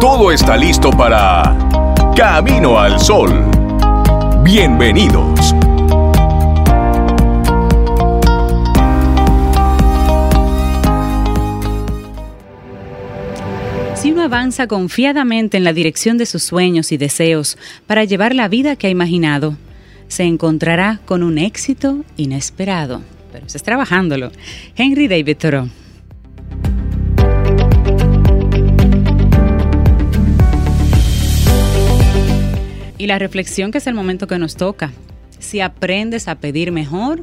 todo está listo para Camino al Sol. Bienvenidos. Si uno avanza confiadamente en la dirección de sus sueños y deseos para llevar la vida que ha imaginado, se encontrará con un éxito inesperado. Pero estás trabajándolo. Henry David Thoreau. Y la reflexión que es el momento que nos toca. Si aprendes a pedir mejor,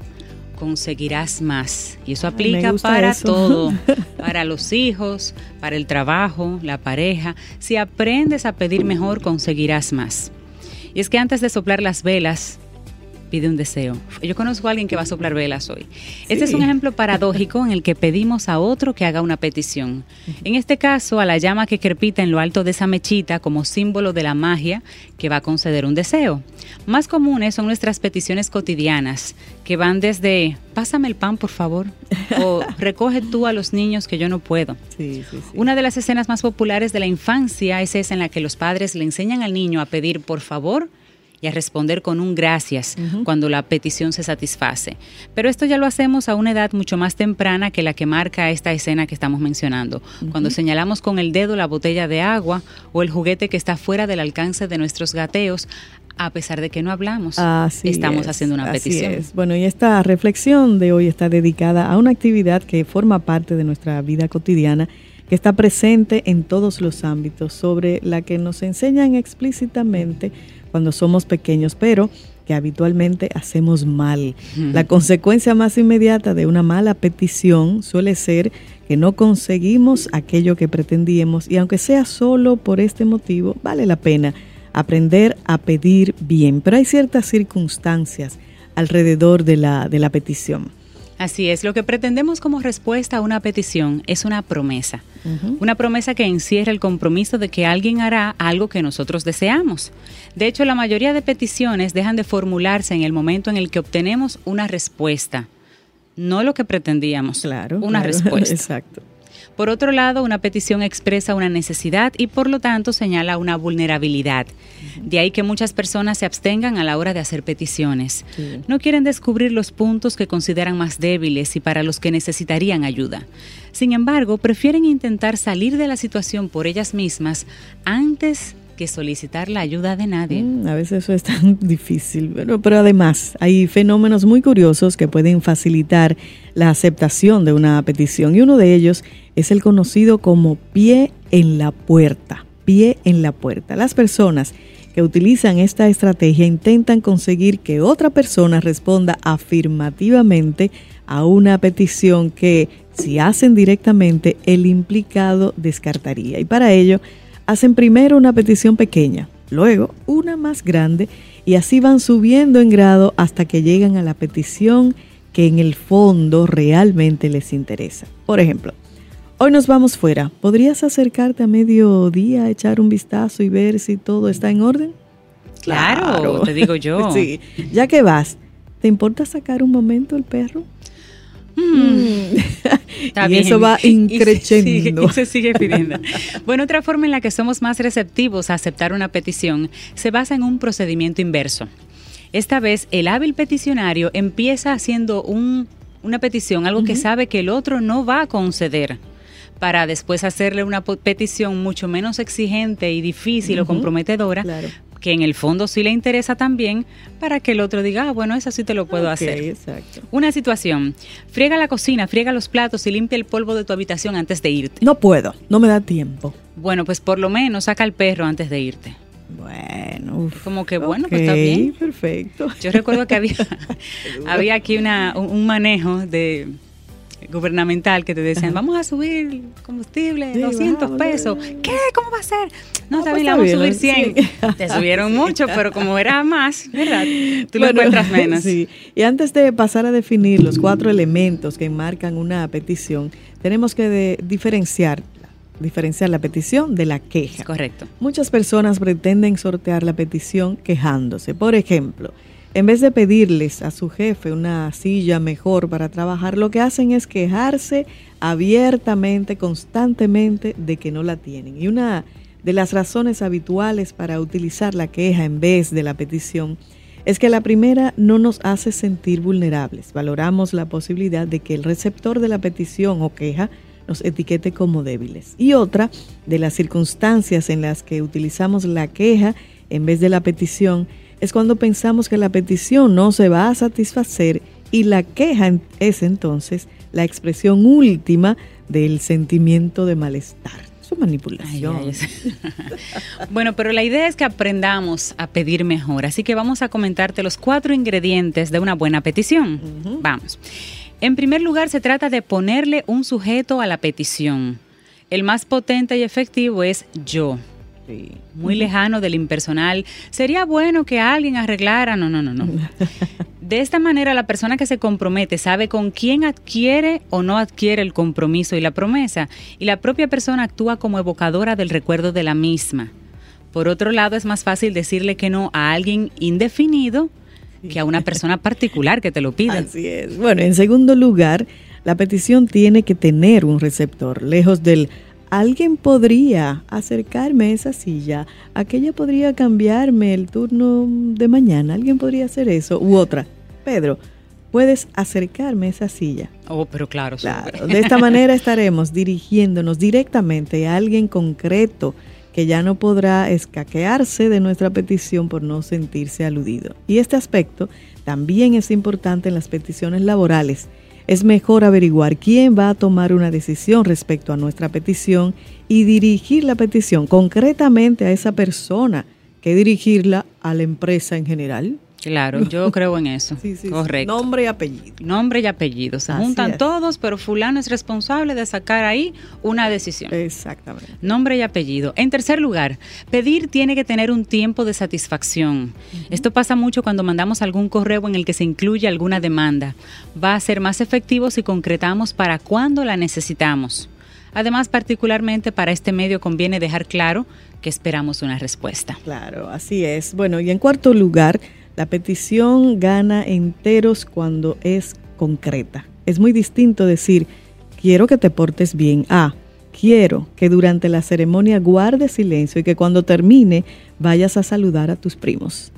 conseguirás más. Y eso aplica para todo, para los hijos, para el trabajo, la pareja. Si aprendes a pedir mejor, conseguirás más. Y es que antes de soplar las velas, pide un deseo. Yo conozco a alguien que va a soplar velas hoy. Este es un ejemplo paradójico en el que pedimos a otro que haga una petición. En este caso, a la llama que crepita en lo alto de esa mechita como símbolo de la magia que va a conceder un deseo. Más comunes son nuestras peticiones cotidianas, que van desde pásame el pan por favor o recoge tú a los niños que yo no puedo. Una de las escenas más populares de la infancia es esa en la que los padres le enseñan al niño a pedir por favor y a responder con un gracias cuando la petición se satisface. Pero esto ya lo hacemos a una edad mucho más temprana que la que marca esta escena que estamos mencionando, cuando señalamos con el dedo la botella de agua o el juguete que está fuera del alcance de nuestros gateos, a pesar de que no hablamos, estamos haciendo una petición. Bueno, y esta reflexión de hoy está dedicada a una actividad que forma parte de nuestra vida cotidiana, que está presente en todos los ámbitos, sobre la que nos enseñan explícitamente cuando somos pequeños, pero que habitualmente hacemos mal. La consecuencia más inmediata de una mala petición suele ser que no conseguimos aquello que pretendíamos y aunque sea solo por este motivo, vale la pena aprender a pedir bien. Pero hay ciertas circunstancias alrededor de la, de la petición. Así es, lo que pretendemos como respuesta a una petición es una promesa. Una promesa que encierra el compromiso de que alguien hará algo que nosotros deseamos. De hecho, la mayoría de peticiones dejan de formularse en el momento en el que obtenemos una respuesta. No lo que pretendíamos, claro, una respuesta. Exacto. Por otro lado, una petición expresa una necesidad y por lo tanto señala una vulnerabilidad. De ahí que muchas personas se abstengan a la hora de hacer peticiones. No quieren descubrir los puntos que consideran más débiles y para los que necesitarían ayuda. Sin embargo, prefieren intentar salir de la situación por ellas mismas antes que solicitar la ayuda de nadie. Mm, a veces eso es tan difícil, pero, pero además hay fenómenos muy curiosos que pueden facilitar la aceptación de una petición y uno de ellos es el conocido como pie en la puerta, pie en la puerta. Las personas que utilizan esta estrategia intentan conseguir que otra persona responda afirmativamente a una petición que si hacen directamente el implicado descartaría. Y para ello hacen primero una petición pequeña, luego una más grande y así van subiendo en grado hasta que llegan a la petición que en el fondo realmente les interesa. Por ejemplo, hoy nos vamos fuera. ¿Podrías acercarte a mediodía, echar un vistazo y ver si todo está en orden? Claro, te digo yo. sí, ya que vas, ¿te importa sacar un momento el perro? Mm. y eso va increciendo. se sigue pidiendo. bueno, otra forma en la que somos más receptivos a aceptar una petición se basa en un procedimiento inverso. Esta vez, el hábil peticionario empieza haciendo una petición, algo que sabe que el otro no va a conceder para después hacerle una petición mucho menos exigente y difícil o comprometedora, que en el fondo sí le interesa también para que el otro diga, ah, bueno, eso sí te lo puedo hacer. Exacto. Una situación, friega la cocina, friega los platos y limpia el polvo de tu habitación antes de irte. No puedo, no me da tiempo. Bueno, pues por lo menos saca el perro antes de irte. Bueno, como que bueno, pues está bien. Perfecto. Yo recuerdo que había, había aquí una, un manejo de gubernamental que te decían, vamos a subir combustible, 200 pesos. ¿Qué? ¿Cómo va a ser? No, está bien, vamos a subir 100. Te subieron mucho, pero como era más, ¿verdad? Tú lo encuentras menos. Sí. Y antes de pasar a definir los cuatro elementos que enmarcan una petición, tenemos que diferenciar diferenciar la petición de la queja. correcto. Muchas personas pretenden sortear la petición quejándose. Por ejemplo, en vez de pedirles a su jefe una silla mejor para trabajar, lo que hacen es quejarse abiertamente, constantemente de que no la tienen. Y una de las razones habituales para utilizar la queja en vez de la petición es que la primera no nos hace sentir vulnerables. Valoramos la posibilidad de que el receptor de la petición o queja nos etiquete como débiles. Y otra de las circunstancias en las que utilizamos la queja en vez de la petición es cuando pensamos que la petición no se va a satisfacer y la queja es entonces la expresión última del sentimiento de malestar. Su manipulación. bueno, pero la idea es que aprendamos a pedir mejor, así que vamos a comentarte los cuatro ingredientes de una buena petición. Vamos. En primer lugar, se trata de ponerle un sujeto a la petición. El más potente y efectivo es yo muy lejano del impersonal. Sería bueno que alguien arreglara. No, no, no, no. De esta manera, la persona que se compromete sabe con quién adquiere o no adquiere el compromiso y la promesa, y la propia persona actúa como evocadora del recuerdo de la misma. Por otro lado, es más fácil decirle que no a alguien indefinido que a una persona particular que te lo pida. Así es. Bueno, en segundo lugar, la petición tiene que tener un receptor, lejos del alguien podría acercarme a esa silla, aquella podría cambiarme el turno de mañana, alguien podría hacer eso, u otra. Pedro, puedes acercarme a esa silla. Oh, pero claro, claro. De esta manera estaremos dirigiéndonos directamente a alguien concreto que ya no podrá escaquearse de nuestra petición por no sentirse aludido. Y este aspecto también es importante en las peticiones laborales es mejor averiguar quién va a tomar una decisión respecto a nuestra petición y dirigir la petición concretamente a esa persona que dirigirla a la empresa en general. Claro, yo creo en eso. Correcto. Nombre y apellido. Nombre y apellido. Se juntan todos, pero fulano es responsable de sacar ahí una decisión. Exactamente. Nombre y apellido. En tercer lugar, pedir tiene que tener un tiempo de satisfacción. Esto pasa mucho cuando mandamos algún correo en el que se incluye alguna demanda. Va a ser más efectivo si concretamos para cuándo la necesitamos. Además, particularmente para este medio conviene dejar claro que esperamos una respuesta. Claro, así es. Bueno, y en cuarto lugar, la petición gana enteros cuando es concreta. Es muy distinto decir, quiero que te portes bien a, quiero que durante la ceremonia guardes silencio y que cuando termine vayas a saludar a tus primos.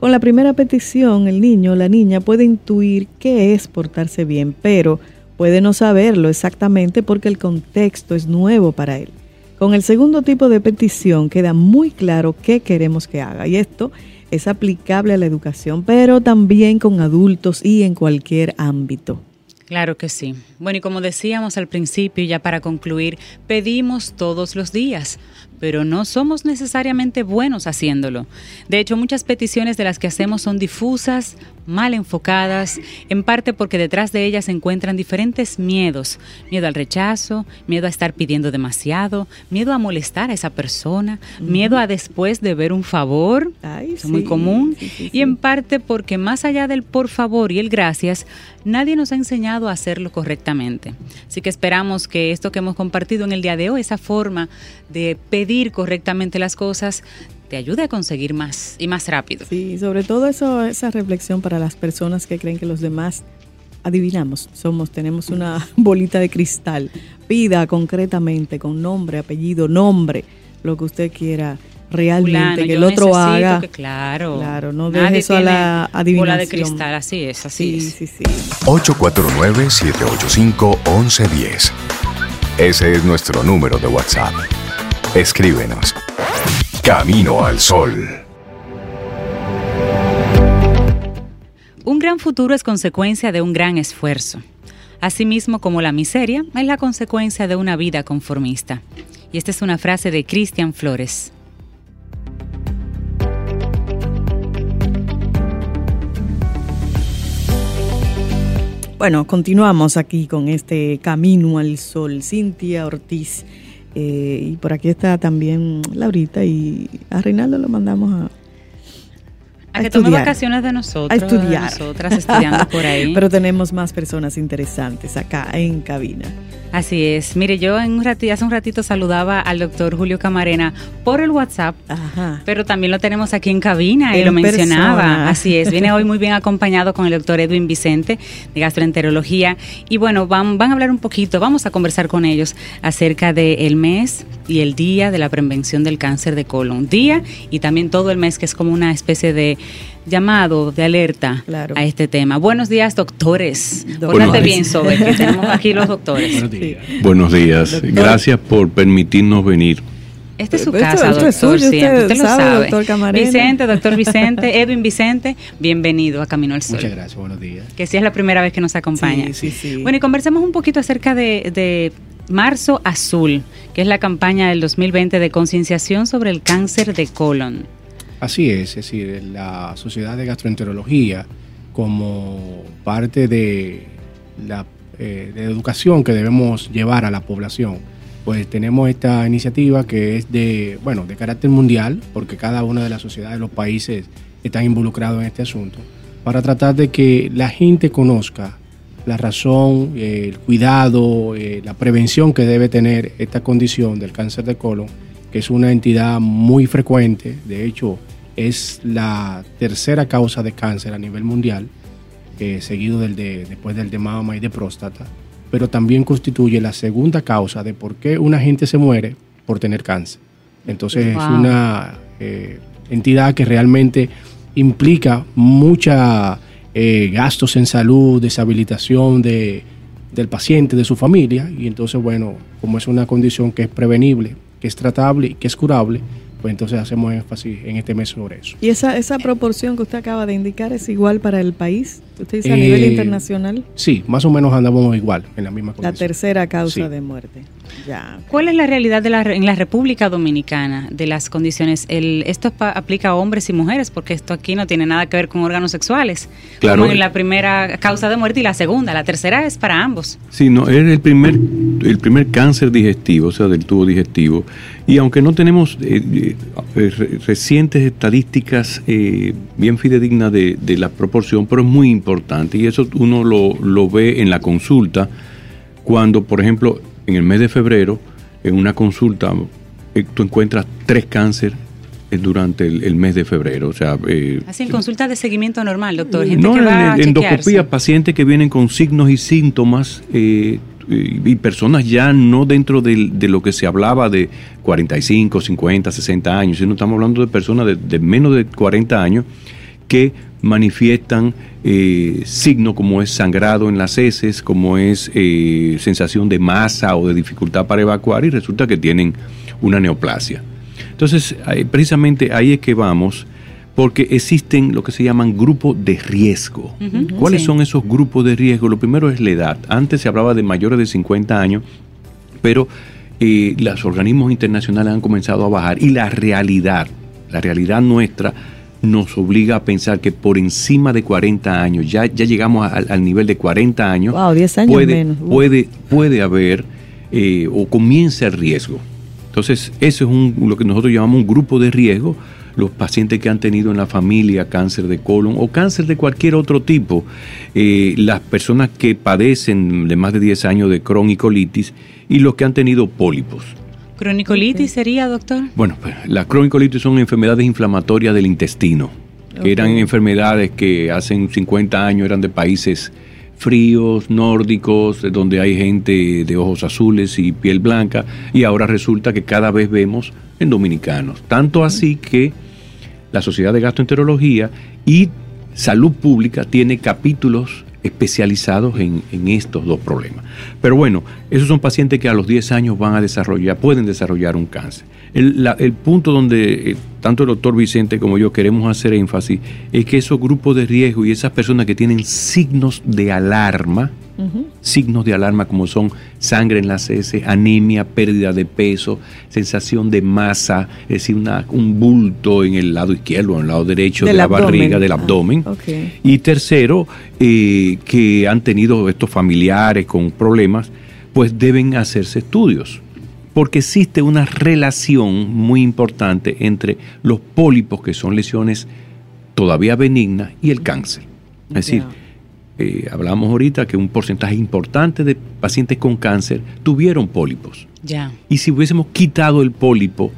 Con la primera petición, el niño o la niña puede intuir qué es portarse bien, pero puede no saberlo exactamente porque el contexto es nuevo para él. Con el segundo tipo de petición queda muy claro qué queremos que haga y esto es aplicable a la educación, pero también con adultos y en cualquier ámbito. Claro que sí. Bueno, y como decíamos al principio, ya para concluir, pedimos todos los días, pero no somos necesariamente buenos haciéndolo. De hecho, muchas peticiones de las que hacemos son difusas, mal enfocadas, en parte porque detrás de ellas se encuentran diferentes miedos. Miedo al rechazo, miedo a estar pidiendo demasiado, miedo a molestar a esa persona, miedo a después de ver un favor, es muy común, y en parte porque más allá del por favor y el gracias, nadie nos ha enseñado a hacerlo correctamente. Así que esperamos que esto que hemos compartido en el día de hoy, esa forma de pedir, correctamente las cosas te ayude a conseguir más y más rápido. Sí, sobre todo eso, esa reflexión para las personas que creen que los demás adivinamos, somos, tenemos una bolita de cristal. Pida concretamente, con nombre, apellido, nombre, lo que usted quiera realmente que el otro haga. claro, claro, no deje eso a la adivinación. Bola de cristal, así es, así es. Sí, sí. 849-785-1110. Ese es nuestro número de WhatsApp. Escríbenos. Camino al Sol. Un gran futuro es consecuencia de un gran esfuerzo. Asimismo como la miseria es la consecuencia de una vida conformista. Y esta es una frase de Cristian Flores. Bueno, continuamos aquí con este Camino al Sol. Cintia Ortiz Eh, y por aquí está también Laurita y a Reinaldo lo mandamos a, a, que tome vacaciones de nosotros. A estudiar. nosotras estudiando por ahí. Pero tenemos más personas interesantes acá en cabina. Así es. Mire, yo en un ratito, hace un ratito saludaba al doctor Julio Camarena por el WhatsApp, pero también lo tenemos aquí en cabina y lo mencionaba. Así es. Viene hoy muy bien acompañado con el doctor Edwin Vicente de gastroenterología. Y bueno, van, van a hablar un poquito, vamos a conversar con ellos acerca del mes y el día de la prevención del cáncer de colon. Día y también todo el mes, que es como una especie de llamado de alerta a este tema. Buenos días, doctores. Pórtate bien, Sobe, que tenemos aquí los doctores. Buenos días. Buenos días. Gracias por permitirnos venir. Esta es su casa, doctor. usted, lo sabe. Doctor Vicente, doctor Vicente, Edwin Vicente, bienvenido a Camino al Sol. Muchas gracias, buenos días. Que sí es la primera vez que nos acompaña. Sí, sí, sí. Bueno, y conversemos un poquito acerca de, de Marzo Azul, que es la campaña del 2020 de concienciación sobre el cáncer de colon. Así es, es decir, la Sociedad de Gastroenterología, como parte de la eh, educación que debemos llevar a la población, pues tenemos esta iniciativa que es de, bueno, de carácter mundial, porque cada una de las sociedades de los países están involucrados en este asunto, para tratar de que la gente conozca la razón, el cuidado, eh, la prevención que debe tener esta condición del cáncer de colon, que es una entidad muy frecuente, de hecho, es la tercera causa de cáncer a nivel mundial, eh, seguido del de, después del de mama y de próstata, pero también constituye la segunda causa de por qué una gente se muere por tener cáncer. Entonces es una eh, entidad que realmente implica mucha eh, gastos en salud, deshabilitación de, del paciente, de su familia, y entonces, bueno, como es una condición que es prevenible, que es tratable y que es curable, pues entonces hacemos énfasis en este mes sobre eso. ¿Y esa, esa proporción que usted acaba de indicar es igual para el país? ¿Usted dice a nivel eh, internacional? Sí, más o menos andamos igual, en la misma condición. La tercera causa de muerte. Ya. ¿Cuál es la realidad de la, en la República Dominicana de las condiciones? El, ¿Esto aplica a hombres y mujeres? Porque esto aquí no tiene nada que ver con órganos sexuales. Claro. Como en la primera causa de muerte y la segunda. La tercera es para ambos. Sí, no, es el primer, el primer cáncer digestivo, o sea, del tubo digestivo. Y aunque no tenemos eh, eh, recientes estadísticas eh, bien fidedignas de, de, la proporción, pero es muy importante. Y eso uno lo, lo ve en la consulta, cuando, por ejemplo, en el mes de febrero, en una consulta, eh, tú encuentras tres cánceres eh, durante el, mes de febrero. O sea, eh, Hacen consultas de seguimiento normal, doctor. Gente no, que va en, endoscopía, pacientes que vienen con signos y síntomas y personas ya no dentro de, lo que se hablaba de 45, 50, 60 años, sino estamos hablando de personas de, de menos de 40 años que manifiestan eh, signos como es sangrado en las heces, como es eh, sensación de masa o de dificultad para evacuar y resulta que tienen una neoplasia. Entonces, precisamente ahí es que vamos, porque existen lo que se llaman grupos de riesgo. ¿Cuáles son esos grupos de riesgo? Lo primero es la edad. Antes se hablaba de mayores de 50 años, pero eh, los organismos internacionales han comenzado a bajar y la realidad, la realidad nuestra, nos obliga a pensar que por encima de 40 años, ya, ya llegamos al, nivel de 40 años, puede, puede, puede haber eh, o comienza el riesgo. Entonces, eso es un, lo que nosotros llamamos un grupo de riesgo, los pacientes que han tenido en la familia cáncer de colon o cáncer de cualquier otro tipo, eh, las personas que padecen de más de 10 años de cronicolitis y los que han tenido pólipos. ¿Cronicolitis sería, doctor? Bueno, pues, las cronicolitis son enfermedades inflamatorias del intestino, que eran enfermedades que hace 50 años eran de países fríos, nórdicos, donde hay gente de ojos azules y piel blanca, y ahora resulta que cada vez vemos en dominicanos. Tanto así que la Sociedad de Gastroenterología y Salud Pública tiene capítulos especializados en, estos dos problemas. Pero bueno, esos son pacientes que a los 10 años van a desarrollar, pueden desarrollar un cáncer. El, el punto donde eh, tanto el doctor Vicente como yo queremos hacer énfasis es que esos grupos de riesgo y esas personas que tienen signos de alarma, signos de alarma como son sangre en las heces, anemia, pérdida de peso, sensación de masa, es decir, una, un bulto en el lado izquierdo o en el lado derecho de la barriga, del ah, abdomen. Y tercero, eh, que han tenido estos familiares con problemas, pues deben hacerse estudios porque existe una relación muy importante entre los pólipos, que son lesiones todavía benignas, y el cáncer. Es decir, eh, hablamos ahorita que un porcentaje importante de pacientes con cáncer tuvieron pólipos. Ya. Y si hubiésemos quitado el pólipo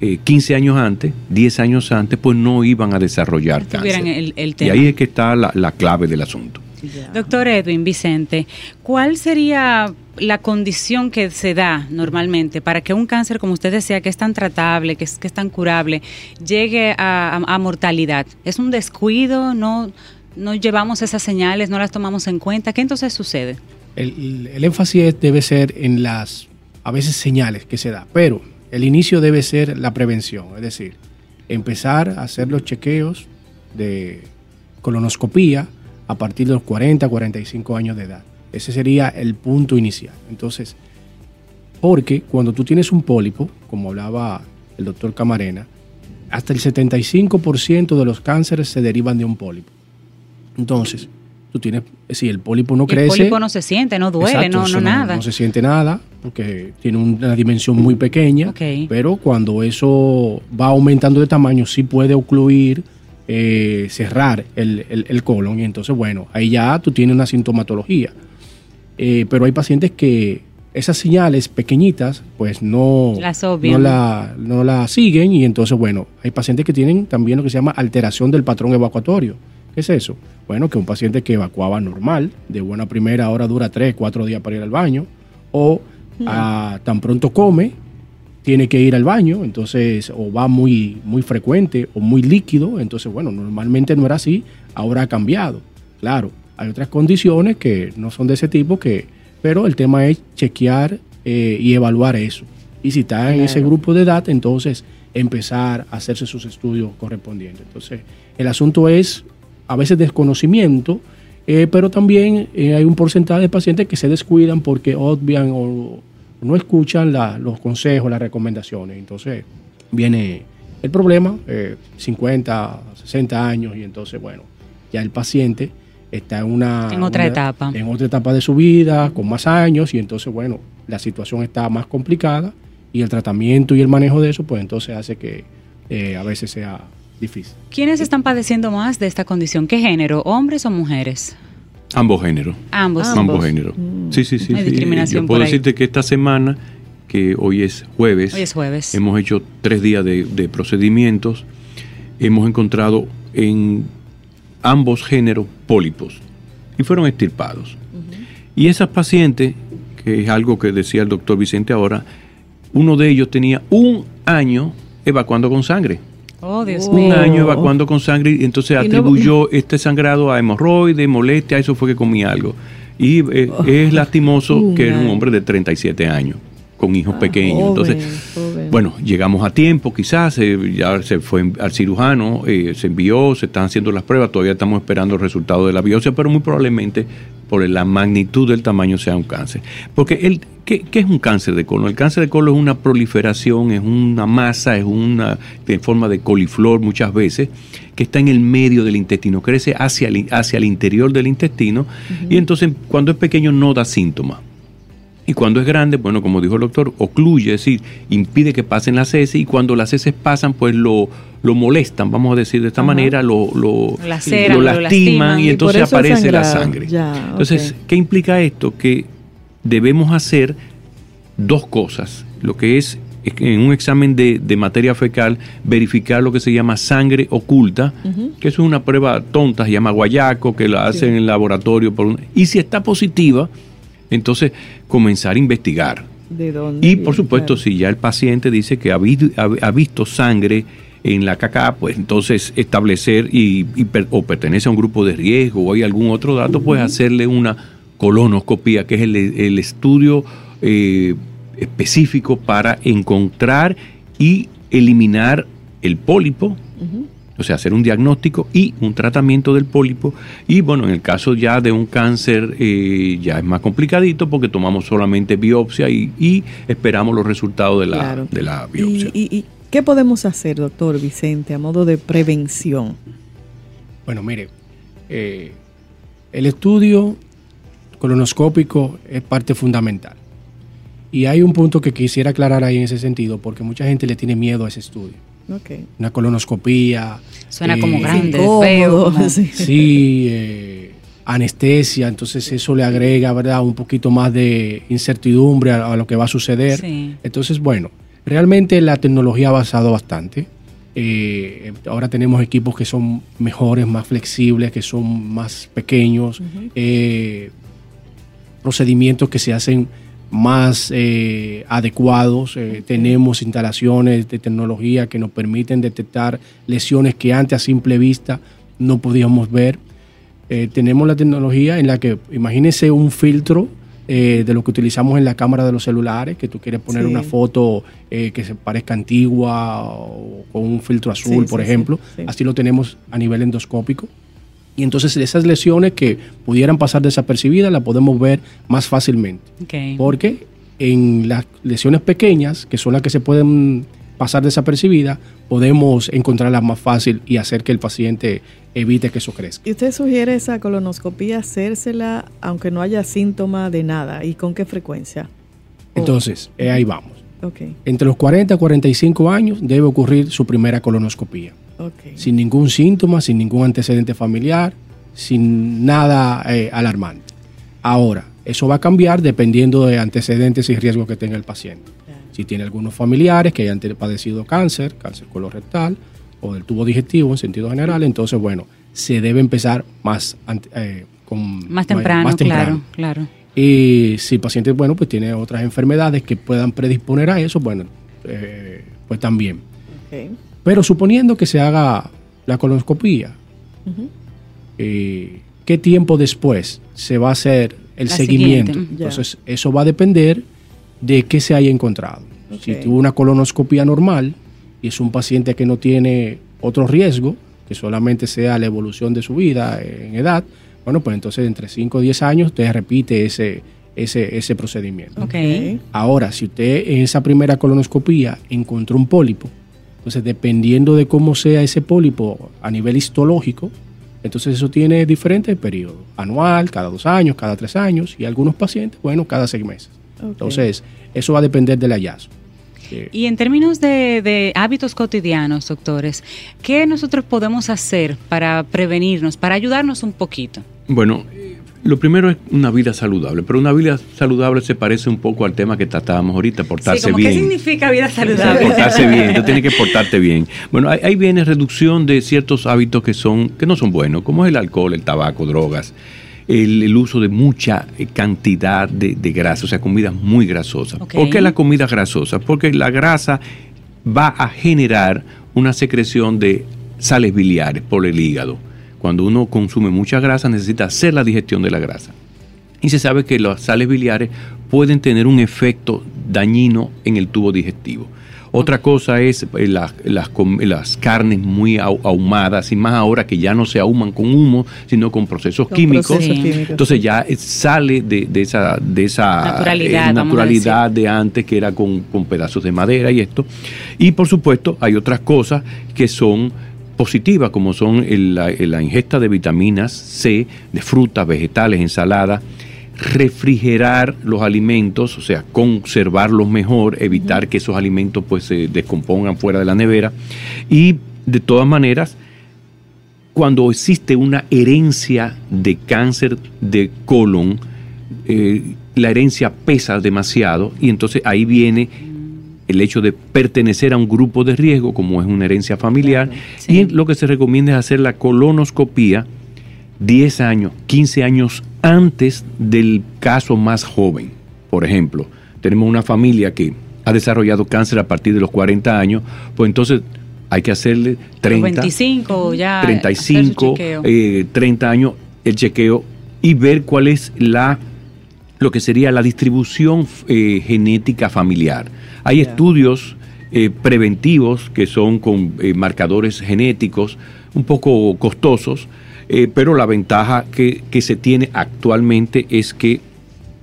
15 eh, años antes, 10 años antes, pues no iban a desarrollar cáncer. Y ahí es que está la, clave del asunto. Doctor Edwin Vicente, ¿cuál sería la condición que se da normalmente para que un cáncer, como usted decía, que es tan tratable, que es, que es tan curable, llegue a, mortalidad? ¿Es un descuido? ¿No, ¿No llevamos esas señales? ¿No las tomamos en cuenta? ¿Qué entonces sucede? El, el énfasis debe ser en las, a veces, señales que se da, pero el inicio debe ser la prevención, es decir, empezar a hacer los chequeos de colonoscopía a partir de los 40, 45 años de edad. Ese sería el punto inicial. Entonces, porque cuando tú tienes un pólipo, como hablaba el doctor Camarena, hasta el 75% de los cánceres se derivan de un pólipo. Entonces, tú tienes, si el pólipo no crece... El pólipo no se siente, no duele, no, no, nada. No se siente nada, porque tiene una dimensión muy pequeña, pero cuando eso va aumentando de tamaño, sí puede ocluir, eh, cerrar el, colon, y entonces, bueno, ahí ya tú tienes una sintomatología. Eh, pero hay pacientes que esas señales pequeñitas, pues no, no, la, no la siguen, y entonces, bueno, hay pacientes que tienen también lo que se llama alteración del patrón evacuatorio ¿Qué es eso? Bueno, que un paciente que evacuaba normal, de buena primera, ahora dura 3, 4 días para ir al baño, o ah, tan pronto come, tiene que ir al baño, entonces, o va muy, muy frecuente o muy líquido, entonces, bueno, normalmente no era así, ahora ha cambiado. Claro, hay otras condiciones que no son de ese tipo, que, pero el tema es chequear eh, y evaluar eso. Y si está en ese grupo de edad, entonces empezar a hacerse sus estudios correspondientes. Entonces, el asunto es a veces desconocimiento, eh, pero también eh, hay un porcentaje de pacientes que se descuidan porque obvian o no escuchan los consejos, las recomendaciones. Entonces viene el problema, 50, eh, 60 años, y entonces, bueno, ya el paciente está en una... En otra etapa. En otra etapa de su vida, con más años, y entonces, bueno, la situación está más complicada y el tratamiento y el manejo de eso, pues entonces hace que a veces sea difícil. ¿Quiénes están padeciendo más de esta condición? ¿Qué género? ¿Hombres o mujeres? Ambos géneros. Ambos. Ambos, géneros. Mm. Sí, sí, sí. Yo puedo decirte que esta semana, que hoy es jueves, hoy es jueves. hemos hecho tres días de, procedimientos. Hemos encontrado en ambos géneros pólipos y fueron extirpados. Y esas pacientes, que es algo que decía el doctor Vicente ahora, uno de ellos tenía un año evacuando con sangre. Oh, un año evacuando con sangre y entonces atribuyó este sangrado a hemorroides, molestia, eso fue que comía algo. Y eh, oh. es lastimoso que era un hombre de 37 años con hijos ah, pequeños. Entonces, bueno, llegamos a tiempo, quizás, ya se fue al cirujano, eh, se envió, se están haciendo las pruebas, todavía estamos esperando el resultado de la biopsia, pero muy probablemente por la magnitud del tamaño sea un cáncer. Porque el, ¿qué, es un cáncer de colon? El cáncer de colon es una proliferación, es una masa, es una de forma de coliflor muchas veces, que está en el medio del intestino, crece hacia el, hacia el interior del intestino y entonces cuando es pequeño no da síntomas. Y cuando es grande, bueno, como dijo el doctor, ocluye, es decir, impide que pasen las heces y cuando las heces pasan, pues lo, lo molestan, vamos a decir de esta manera, lo, lo, lastiman, y entonces aparece la sangre. entonces, ¿qué implica esto? Que debemos hacer dos cosas. Lo que es en un examen de, materia fecal verificar lo que se llama sangre oculta, que es una prueba tonta, se llama guayaco, que la hacen en el laboratorio. Por y si está positiva, entonces, comenzar a investigar. ¿De dónde? Y por supuesto, si ya el paciente dice que ha, visto sangre en la caca, pues entonces establecer y, o pertenece a un grupo de riesgo o hay algún otro dato, pues hacerle una colonoscopía, que es el, estudio eh, específico para encontrar y eliminar el pólipo o sea, hacer un diagnóstico y un tratamiento del pólipo. Y bueno, en el caso ya de un cáncer ya es más complicadito porque tomamos solamente biopsia y, esperamos los resultados de la, de la biopsia. ¿Y, qué podemos hacer, doctor Vicente, a modo de prevención? Bueno, mire, el estudio colonoscópico es parte fundamental. Y hay un punto que quisiera aclarar ahí en ese sentido, porque mucha gente le tiene miedo a ese estudio. Una colonoscopía. Suena como eh, grande, feo. Sí, eh, anestesia, entonces eso le agrega, ¿verdad? Un poquito más de incertidumbre a, lo que va a suceder. Entonces, bueno, realmente la tecnología ha avanzado bastante. Eh, ahora tenemos equipos que son mejores, más flexibles, que son más pequeños, procedimientos que se hacen más eh, adecuados. Eh, tenemos instalaciones de tecnología que nos permiten detectar lesiones que antes a simple vista no podíamos ver. Eh, tenemos la tecnología en la que, imagínese un filtro de lo que utilizamos en la cámara de los celulares, que tú quieres poner una foto que se parezca antigua o con un filtro azul, por ejemplo. Así lo tenemos a nivel endoscópico. Y entonces esas lesiones que pudieran pasar desapercibidas las podemos ver más fácilmente. Porque en las lesiones pequeñas, que son las que se pueden pasar desapercibidas, podemos encontrarlas más fácil y hacer que el paciente evite que eso crezca. ¿Y usted sugiere esa colonoscopía hacérsela aunque no haya síntoma de nada? ¿Y con qué frecuencia? Entonces, eh, ahí vamos. Entre los 40 y 45 años debe ocurrir su primera colonoscopía sin ningún síntoma, sin ningún antecedente familiar, sin nada eh, alarmante. Ahora, eso va a cambiar dependiendo de antecedentes y riesgos que tenga el paciente. Si tiene algunos familiares que hayan padecido cáncer, cáncer colorectal o del tubo digestivo en sentido general, entonces, bueno, se debe empezar más, eh, con, más, temprano, claro, claro. Y si el paciente, bueno, pues tiene otras enfermedades que puedan predisponer a eso, bueno, eh, pues también. Pero suponiendo que se haga la colonoscopía, eh, ¿qué tiempo después se va a hacer el seguimiento? Entonces, eso va a depender de qué se haya encontrado. Si tuvo una colonoscopía normal y es un paciente que no tiene otro riesgo, que solamente sea la evolución de su vida en edad, bueno, pues entonces entre 5 o 10 años usted repite ese, ese, ese procedimiento. Ahora, si usted en esa primera colonoscopía encontró un pólipo, entonces, dependiendo de cómo sea ese pólipo a nivel histológico, entonces eso tiene diferentes periodos, anual, cada dos años, cada tres años, y algunos pacientes, bueno, cada seis meses. Entonces, eso va a depender del hallazgo. Y en términos de, de, hábitos cotidianos, doctores, ¿qué nosotros podemos hacer para prevenirnos, para ayudarnos un poquito? Bueno, lo primero es una vida saludable, pero una vida saludable se parece un poco al tema que tratábamos ahorita, portarse bien. ¿Qué significa vida saludable? portarse bien, tú tienes que portarte bien. Bueno, ahí, viene reducción de ciertos hábitos que son que no son buenos, como es el alcohol, el tabaco, drogas, el, uso de mucha eh, cantidad de, grasa, o sea, comidas muy grasosas. ¿Por qué la comida grasosa? Porque la grasa va a generar una secreción de sales biliares por el hígado cuando uno consume mucha grasa necesita hacer la digestión de la grasa. Y se sabe que las sales biliares pueden tener un efecto dañino en el tubo digestivo. Otra cosa es eh, las, las, carnes muy ahumadas, y más ahora que ya no se ahuman con humo, sino con procesos, químicos. Entonces ya sale de, esa, de esa naturalidad, eh, naturalidad de antes, que era con, con pedazos de madera y esto. Y por supuesto hay otras cosas que son positivas como son la, ingesta de vitaminas C, de frutas, vegetales, ensaladas, refrigerar los alimentos, o sea, conservarlos mejor, evitar que esos alimentos pues se descompongan fuera de la nevera. Y de todas maneras cuando existe una herencia de cáncer de colon, eh, la herencia pesa demasiado y entonces ahí viene el hecho de pertenecer a un grupo de riesgo, como es una herencia familiar, y lo que se recomienda es hacer la colonoscopía 10 años, 15 años antes del caso más joven. Por ejemplo, tenemos una familia que ha desarrollado cáncer a partir de los 40 años, pues entonces hay que hacerle 30, 25 ya 35, 30 eh, años el chequeo y ver cuál es la lo que sería la distribución eh, genética familiar. Hay estudios eh, preventivos que son con eh, marcadores genéticos un poco costosos, pero la ventaja que, se tiene actualmente es que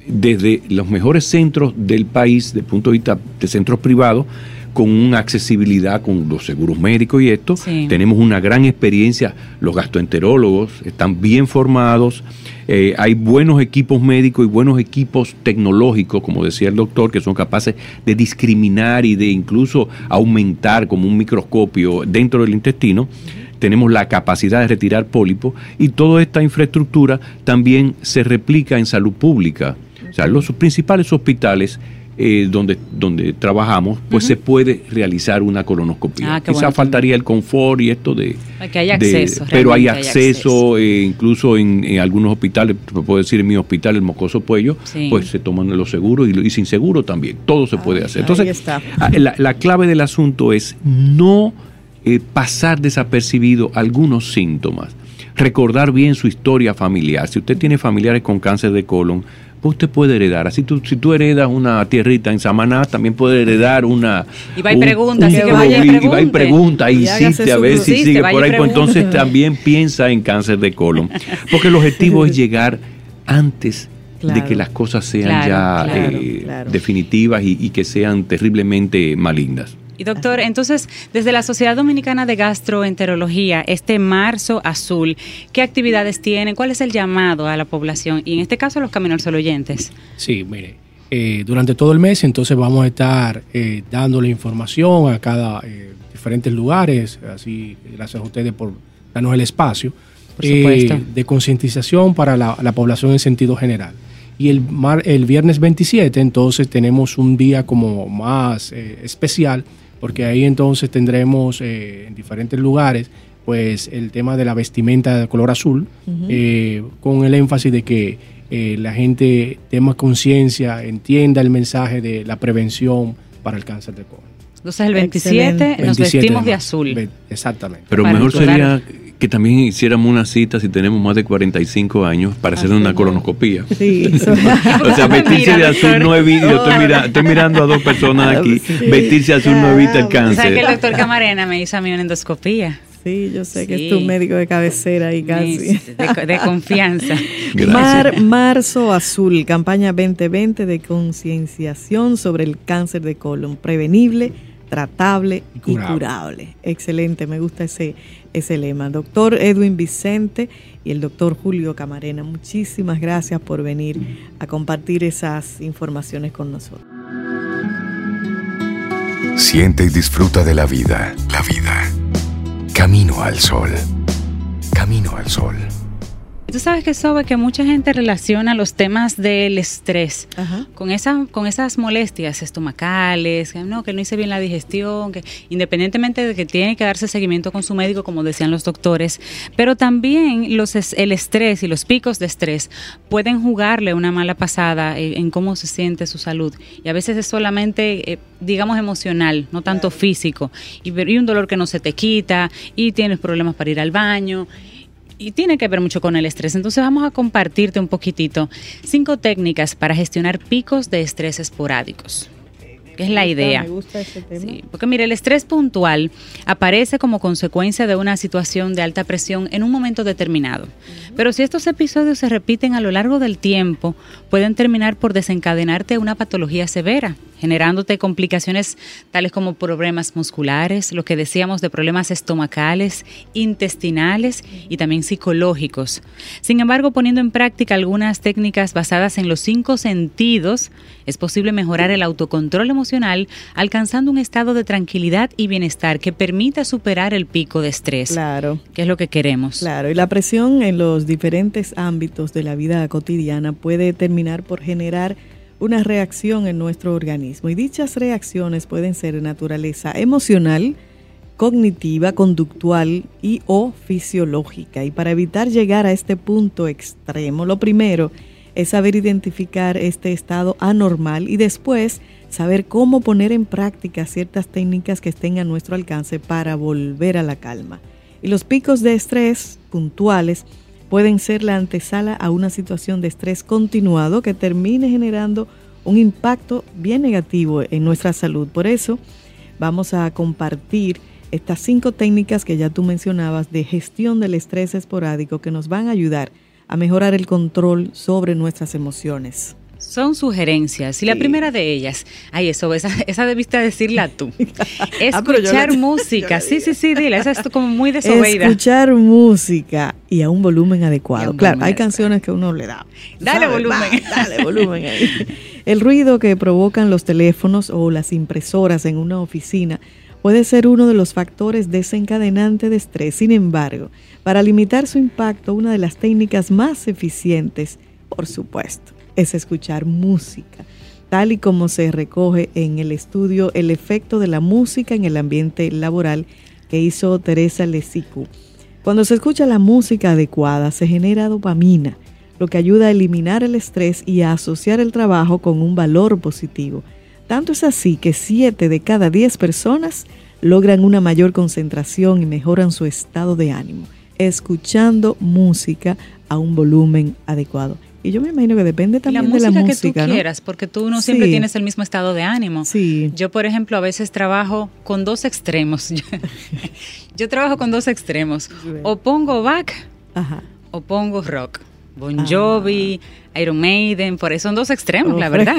desde los mejores centros del país, desde el punto de vista de centros privados, con una accesibilidad con los seguros médicos y esto. Tenemos una gran experiencia, los gastroenterólogos están bien formados, eh, hay buenos equipos médicos y buenos equipos tecnológicos, como decía el doctor, que son capaces de discriminar y de incluso aumentar como un microscopio dentro del intestino. Tenemos la capacidad de retirar pólipos y toda esta infraestructura también se replica en salud pública. O sea, los principales hospitales eh, donde, donde trabajamos, pues se puede realizar una colonoscopia. Ah, Quizá faltaría el confort y esto de... Que hay acceso. pero hay acceso, eh, incluso en, algunos hospitales, puedo decir en mi hospital, el Mocoso Puello, pues se toman los seguros y, sin seguro también. Todo se puede hacer. Entonces, ah, la, clave del asunto es no eh, pasar desapercibido algunos síntomas recordar bien su historia familiar. Si usted tiene familiares con cáncer de colon, pues usted puede heredar. Así tú, si tú heredas una tierrita en Samaná, también puede heredar una. Y va y pregunta, así que vaya y, y va y pregunta, insiste a ver si sigue por ahí. Pues entonces también piensa en cáncer de colon. Porque el objetivo es llegar antes de que las cosas sean ya eh, definitivas y que sean terriblemente malignas. Y doctor, entonces, desde la Sociedad Dominicana de Gastroenterología, este marzo azul, ¿qué actividades tienen? ¿Cuál es el llamado a la población? Y en este caso a los caminos oyentes. Sí, mire, eh, durante todo el mes entonces vamos a estar eh, dándole información a cada eh, diferentes lugares, así gracias a ustedes por darnos el espacio, eh, de concientización para la, población en sentido general. Y el, el viernes 27 entonces tenemos un día como más especial porque ahí entonces tendremos eh, en diferentes lugares pues el tema de la vestimenta de color azul, eh, con el énfasis de que eh, la gente tenga conciencia, entienda el mensaje de la prevención para el cáncer de colon. Entonces el 27 nos vestimos de, azul. Exactamente. Pero mejor sería que también hiciéramos una cita si tenemos más de 45 años para hacer una colonoscopía. Sí, o sea, vestirse de azul no evita, yo estoy, estoy, mirando a dos personas aquí, vestirse de azul no evita el cáncer. O sea que el doctor Camarena me hizo a mí una endoscopía. Sí, yo sé que es tu médico de cabecera y casi. De, de confianza. Mar, Marzo Azul, campaña 2020 de concienciación sobre el cáncer de colon, prevenible, tratable y curable. Excelente, me gusta ese, ese lema. Doctor Edwin Vicente y el doctor Julio Camarena, muchísimas gracias por venir a compartir esas informaciones con nosotros. Siente y disfruta de la vida. La vida. Camino al sol. Camino al sol. Tú sabes que Sobe, que mucha gente relaciona los temas del estrés con esa, con esas molestias estomacales, que no, que no hice bien la digestión, que independientemente de que tiene que darse seguimiento con su médico, como decían los doctores, pero también los el estrés y los picos de estrés pueden jugarle una mala pasada en, cómo se siente su salud. Y a veces es solamente, eh, digamos, emocional, no tanto físico. Y, y un dolor que no se te quita, y tienes problemas para ir al baño y tiene que ver mucho con el estrés. Entonces vamos a compartirte un poquitito cinco técnicas para gestionar picos de estrés esporádicos que es la idea. Me gusta ese tema. porque mire, el estrés puntual aparece como consecuencia de una situación de alta presión en un momento determinado. Pero si estos episodios se repiten a lo largo del tiempo, pueden terminar por desencadenarte una patología severa, generándote complicaciones tales como problemas musculares, lo que decíamos de problemas estomacales, intestinales y también psicológicos. Sin embargo, poniendo en práctica algunas técnicas basadas en los cinco sentidos, es posible mejorar el autocontrol emocional alcanzando un estado de tranquilidad y bienestar que permita superar el pico de estrés. Claro. Que es lo que queremos. Claro, y la presión en los diferentes ámbitos de la vida cotidiana puede terminar por generar una reacción en nuestro organismo y dichas reacciones pueden ser de naturaleza emocional, cognitiva, conductual y o fisiológica. Y para evitar llegar a este punto extremo, lo primero es saber identificar este estado anormal y después saber cómo poner en práctica ciertas técnicas que estén a nuestro alcance para volver a la calma. Y los picos de estrés puntuales pueden ser la antesala a una situación de estrés continuado que termine generando un impacto bien negativo en nuestra salud. Por eso vamos a compartir estas cinco técnicas que ya tú mencionabas de gestión del estrés esporádico que nos van a ayudar a mejorar el control sobre nuestras emociones. Son sugerencias. Y la primera de ellas, ay, eso, esa, esa debiste decirla tú. Ah, Escuchar música. Sí, sí, sí, dile, esa es como muy desobeida. Escuchar música y a un volumen adecuado. claro, hay canciones que uno le da. Dale volumen. dale volumen ahí. El ruido que provocan los teléfonos o las impresoras en una oficina puede ser uno de los factores desencadenantes de estrés. Sin embargo, para limitar su impacto, una de las técnicas más eficientes, por supuesto, es escuchar música, tal y como se recoge en el estudio El efecto de la música en el ambiente laboral que hizo Teresa Lesicu. Cuando se escucha la música adecuada, se genera dopamina, lo que ayuda a eliminar el estrés y a asociar el trabajo con un valor positivo. Tanto es así que 7 de cada 10 personas logran una mayor concentración y mejoran su estado de ánimo, escuchando música a un volumen adecuado. Y yo me imagino que depende también de la música que tú quieras, porque tú no siempre tienes el mismo estado de ánimo. Sí. Yo, por ejemplo, a veces trabajo con dos extremos. yo trabajo con dos extremos. O pongo back o pongo rock. Bon ah. Jovi, Iron Maiden, por eso son dos extremos, la verdad.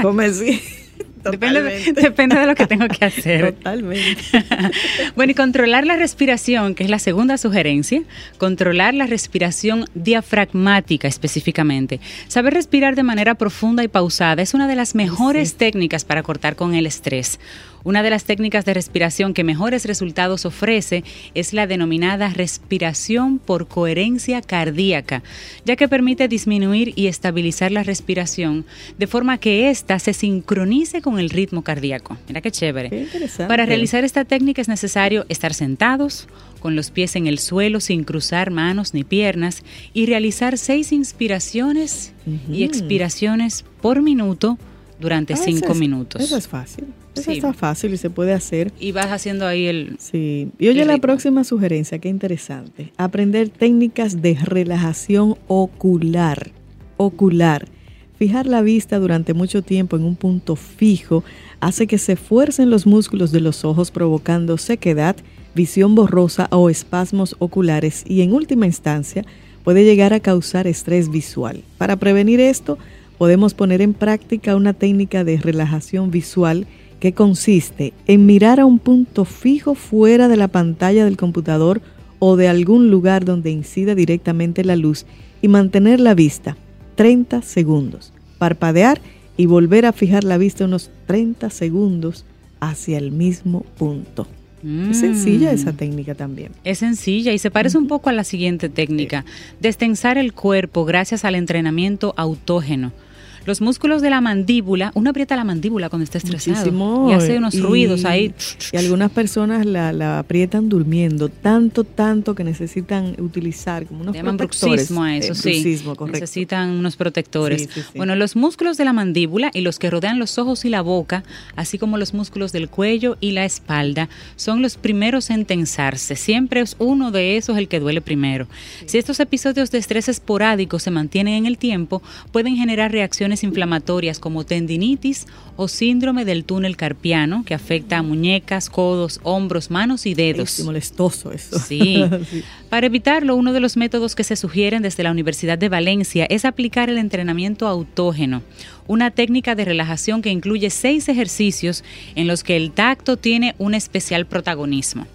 Depende, depende, de lo que tengo que hacer. Totalmente. bueno, y controlar la respiración, que es la segunda sugerencia, controlar la respiración diafragmática específicamente. Saber respirar de manera profunda y pausada es una de las mejores técnicas para cortar con el estrés. Una de las técnicas de respiración que mejores resultados ofrece es la denominada respiración por coherencia cardíaca, ya que permite disminuir y estabilizar la respiración de forma que ésta se sincronice con el ritmo cardíaco. Mira qué chévere. Para realizar esta técnica es necesario estar sentados, con los pies en el suelo sin cruzar manos ni piernas y realizar seis inspiraciones y expiraciones por minuto durante ah, cinco minutos. Eso es fácil. Eso está fácil y se puede hacer. Y vas haciendo ahí el. Sí. Y oye, la próxima sugerencia, qué interesante. Aprender técnicas de relajación ocular. Ocular. Fijar la vista durante mucho tiempo en un punto fijo hace que se fuercen los músculos de los ojos, provocando sequedad, visión borrosa o espasmos oculares y, en última instancia, puede llegar a causar estrés visual. Para prevenir esto, podemos poner en práctica una técnica de relajación visual que consiste en mirar a un punto fijo fuera de la pantalla del computador o de algún lugar donde incida directamente la luz y mantener la vista 30 segundos, parpadear y volver a fijar la vista unos 30 segundos hacia el mismo punto. Es sencilla esa mm. técnica también. Es sencilla y se parece un poco a la siguiente técnica, destensar el cuerpo gracias al entrenamiento autógeno. Los músculos de la mandíbula, uno aprieta la mandíbula cuando está estresado y hace unos ruidos ahí. Y algunas personas la, aprietan durmiendo, tanto, tanto que necesitan utilizar como unos llaman bruxismo a eso, eh, sí. Necesitan unos protectores. bueno, los músculos de la mandíbula y los que rodean los ojos y la boca, así como los músculos del cuello y la espalda, son los primeros en tensarse. Siempre es uno de esos el que duele primero. Si estos episodios de estrés esporádico se mantienen en el tiempo, pueden generar reacciones inflamatorias como tendinitis o síndrome del túnel carpiano que afecta a muñecas, codos, hombros, manos y dedos. Es molestoso eso. Sí. Para evitarlo, uno de los métodos que se sugieren desde la Universidad de Valencia es aplicar el entrenamiento autógeno una técnica de relajación que incluye seis ejercicios en los que el tacto tiene un especial protagonismo.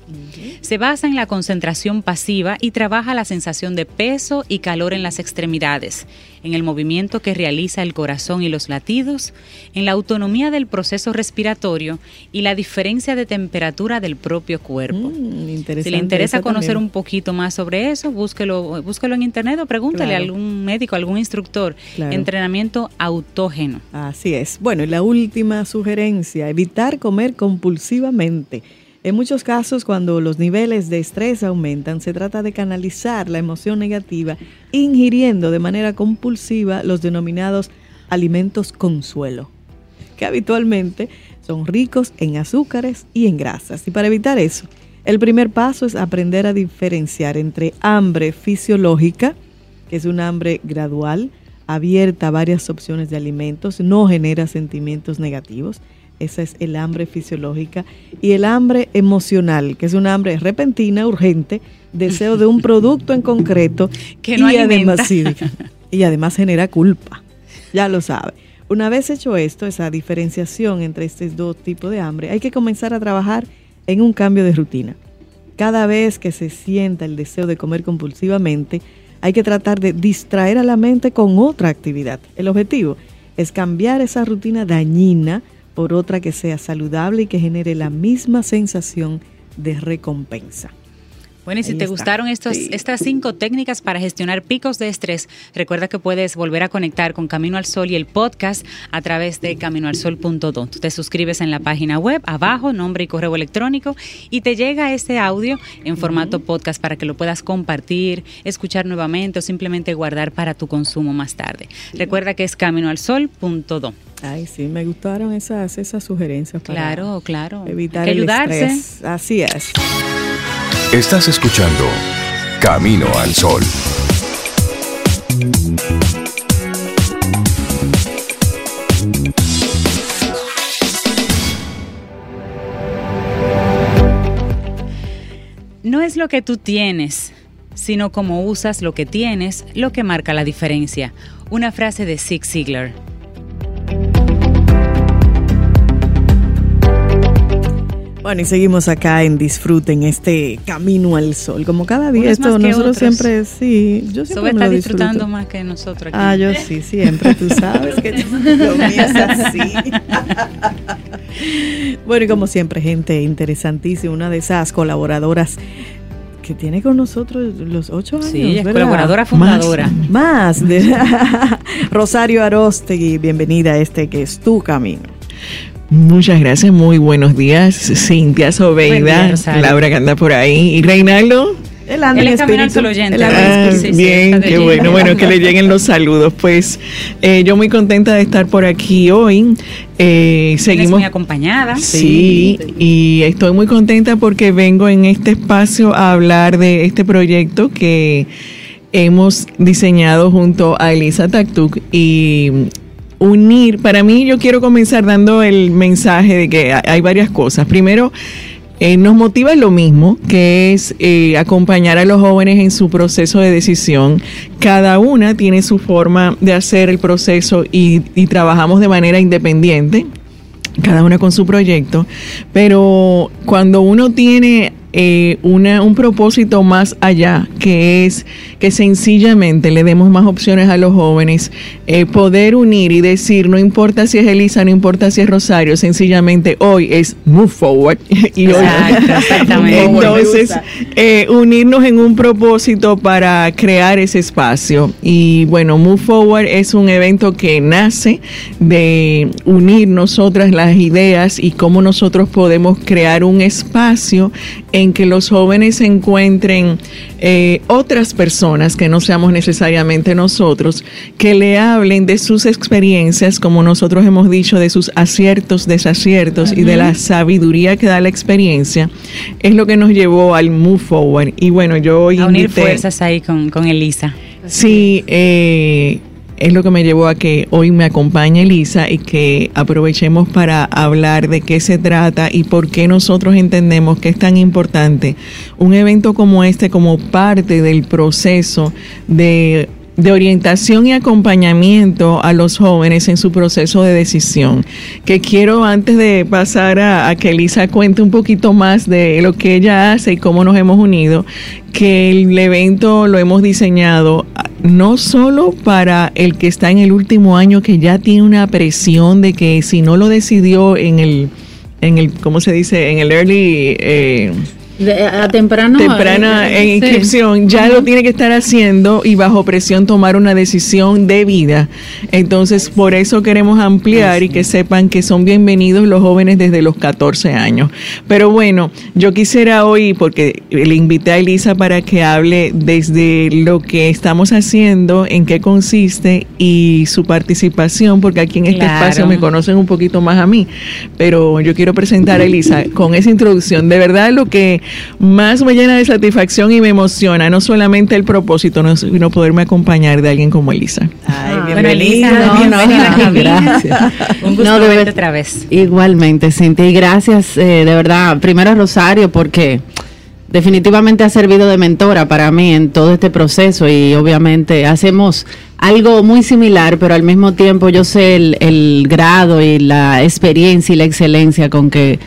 Se basa en la concentración pasiva y trabaja la sensación de peso y calor en las extremidades, en el movimiento que realiza el corazón y los latidos, en la autonomía del proceso respiratorio y la diferencia de temperatura del propio cuerpo. Mm, si le interesa conocer un poquito más sobre eso, búsquelo, búsquelo en internet o pregúntale a algún médico, algún instructor. Entrenamiento autógeno Así es. Bueno, y la última sugerencia, evitar comer compulsivamente. En muchos casos, cuando los niveles de estrés aumentan, se trata de canalizar la emoción negativa ingiriendo de manera compulsiva los denominados alimentos consuelo, que habitualmente son ricos en azúcares y en grasas. Y para evitar eso, el primer paso es aprender a diferenciar entre hambre fisiológica, que es un hambre gradual, abierta a varias opciones de alimentos, no genera sentimientos negativos. Esa es el hambre fisiológica. Y el hambre emocional, que es un hambre repentina, urgente, deseo de un producto en concreto que no y además, y además genera culpa. Ya lo sabe. Una vez hecho esto, esa diferenciación entre estos dos tipos de hambre, hay que comenzar a trabajar en un cambio de rutina. Cada vez que se sienta el deseo de comer compulsivamente, hay que tratar de distraer a la mente con otra actividad. El objetivo es cambiar esa rutina dañina por otra que sea saludable y que genere la misma sensación de recompensa. Bueno, y si te gustaron estos, estas cinco técnicas para gestionar picos de estrés, recuerda que puedes volver a conectar con Camino al Sol y el podcast a través de caminoalsol.do. Tú te suscribes en la página web, abajo, nombre y correo electrónico, y te llega este audio en formato podcast para que lo puedas compartir, escuchar nuevamente o simplemente guardar para tu consumo más tarde. Recuerda que es caminoalsol.do. Ay, sí, me gustaron esas, esas sugerencias. Para claro, claro. Evitar el estrés. Así es. Estás escuchando Camino al Sol. No es lo que tú tienes, sino cómo usas lo que tienes lo que marca la diferencia. Una frase de Zig Ziglar. Bueno, y seguimos acá en Disfrute, en este camino al sol. Como cada día, esto nosotros siempre, sí, yo siempre me lo disfrutando más que nosotros aquí. Ah, yo sí, siempre, tú sabes que lo mío es así. bueno, y como siempre, gente interesantísima, una de esas colaboradoras que tiene con nosotros los ocho años. Sí, es colaboradora fundadora. Más, más de Rosario Arostegui, bienvenida a este que es tu camino. Muchas gracias, muy buenos días. Cintia Sobeida, Laura que anda por ahí. ¿Y Reinaldo? El espíritu, oyente. Ah, bien, qué bueno, bueno, que le lleguen los saludos. Pues eh, yo muy contenta de estar por aquí hoy. Eh, seguimos muy acompañada. Sí, y estoy muy contenta porque vengo en este espacio a hablar de este proyecto que hemos diseñado junto a Elisa Taktuk y unir, para mí yo quiero comenzar dando el mensaje de que hay varias cosas. Primero, eh, nos motiva lo mismo, que es eh, acompañar a los jóvenes en su proceso de decisión. Cada una tiene su forma de hacer el proceso y, y trabajamos de manera independiente cada una con su proyecto, pero cuando uno tiene eh, una, un propósito más allá, que es que sencillamente le demos más opciones a los jóvenes, eh, poder unir y decir, no importa si es Elisa, no importa si es Rosario, sencillamente hoy es move forward. y hoy, entonces, eh, unirnos en un propósito para crear ese espacio. Y bueno, move forward es un evento que nace de unir nosotras las ideas y cómo nosotros podemos crear un espacio en que los jóvenes encuentren eh, otras personas que no seamos necesariamente nosotros, que le hablen de sus experiencias, como nosotros hemos dicho, de sus aciertos, desaciertos y de la sabiduría que da la experiencia, es lo que nos llevó al Move Forward. Y bueno, yo hoy... A unir fuerzas ahí con, con Elisa. Sí, eh, es lo que me llevó a que hoy me acompañe Elisa y que aprovechemos para hablar de qué se trata y por qué nosotros entendemos que es tan importante un evento como este como parte del proceso de de orientación y acompañamiento a los jóvenes en su proceso de decisión. Que quiero antes de pasar a, que Elisa cuente un poquito más de lo que ella hace y cómo nos hemos unido, que el evento lo hemos diseñado no solo para el que está en el último año que ya tiene una presión de que si no lo decidió en el, en el ¿cómo se dice? En el early... Eh, a temprano, temprana eh, inscripción, ya lo tiene que estar haciendo y bajo presión tomar una decisión de vida. Entonces, por eso queremos ampliar y que sepan que son bienvenidos los jóvenes desde los 14 años. Pero bueno, yo quisiera hoy, porque le invité a Elisa para que hable desde lo que estamos haciendo, en qué consiste y su participación, porque aquí en este espacio me conocen un poquito más a mí. Pero yo quiero presentar a Elisa con esa introducción. De verdad, lo que más me llena de satisfacción y me emociona, no solamente el propósito, sino poderme acompañar de alguien como Elisa. Ay, ah, bienvenida. bienvenida gracias. Un gusto verte otra vez. Igualmente, Cintia, y gracias eh, de verdad, primero a Rosario, porque definitivamente ha servido de mentora para mí en todo este proceso y obviamente hacemos algo muy similar, pero al mismo tiempo yo sé el, grado y la experiencia y la excelencia con que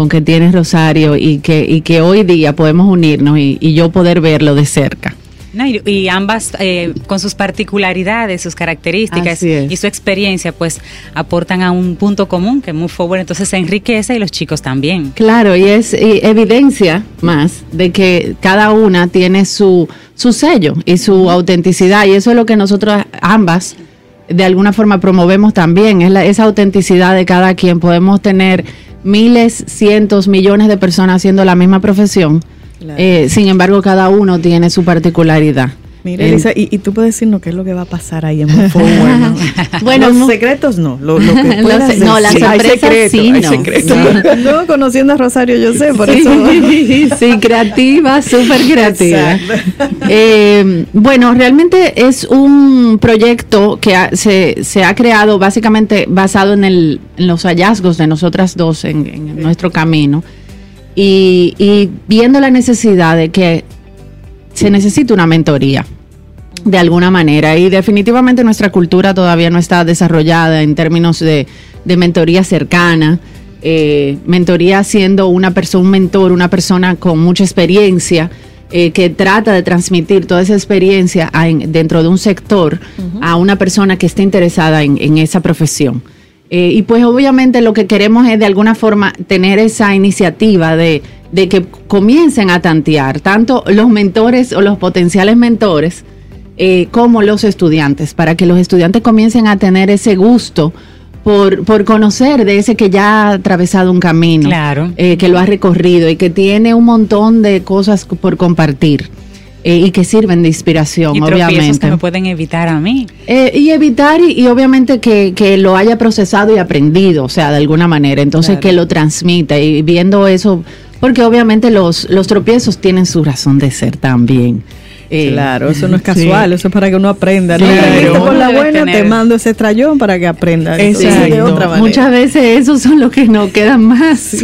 con que tienes Rosario y que, y que hoy día podemos unirnos y yo poder verlo de cerca y, ambas eh, con sus particularidades, sus características y su experiencia, pues aportan a un punto común que muy Forward entonces se enriquece y los chicos también. Claro, y es evidencia más de que cada una tiene su, su sello y su autenticidad y eso es lo que nosotros ambas de alguna forma promovemos también, es la, esa autenticidad de cada quien. Podemos tener miles, cientos, millones de personas haciendo la misma profesión eh, sin embargo, cada uno tiene su particularidad. Mira, Elisa, y, tú puedes decirnos qué es lo que va a pasar ahí en Forward, Bueno, los secretos no, lo, que No, las sorpresas sí, no. no. conociendo a Rosario yo sé, por eso. sí, creativa, súper creativa. Eh, bueno, realmente es un proyecto que se, se, ha creado básicamente basado en, el, en los hallazgos de nosotras dos en, en nuestro camino y, viendo la necesidad de que se necesita una mentoría de alguna manera y definitivamente nuestra cultura todavía no está desarrollada en términos de, mentoría cercana. Eh, mentoría siendo una persona, un mentor, una persona con mucha experiencia eh, que trata de transmitir toda esa experiencia dentro de un sector a una persona que esté interesada en esa profesión. Eh, y pues obviamente lo que queremos es de alguna forma tener esa iniciativa de, que comiencen a tantear tanto los mentores o los potenciales mentores eh, como los estudiantes, para que los estudiantes comiencen a tener ese gusto por, por conocer de ese que ya ha atravesado un camino, eh, que lo ha recorrido y que tiene un montón de cosas por compartir. Eh, y que sirven de inspiración, y obviamente. que me pueden evitar a mí. Eh, y evitar, y, obviamente que, que, lo haya procesado y aprendido, o sea, de alguna manera. Entonces, que lo transmita y viendo eso, porque obviamente los, los tropiezos tienen su razón de ser también. Eh, claro, eso no es casual, eso es para que uno aprenda. ¿no? con la buena, te mando ese trayón para que aprenda. Muchas veces esos son los que nos quedan más.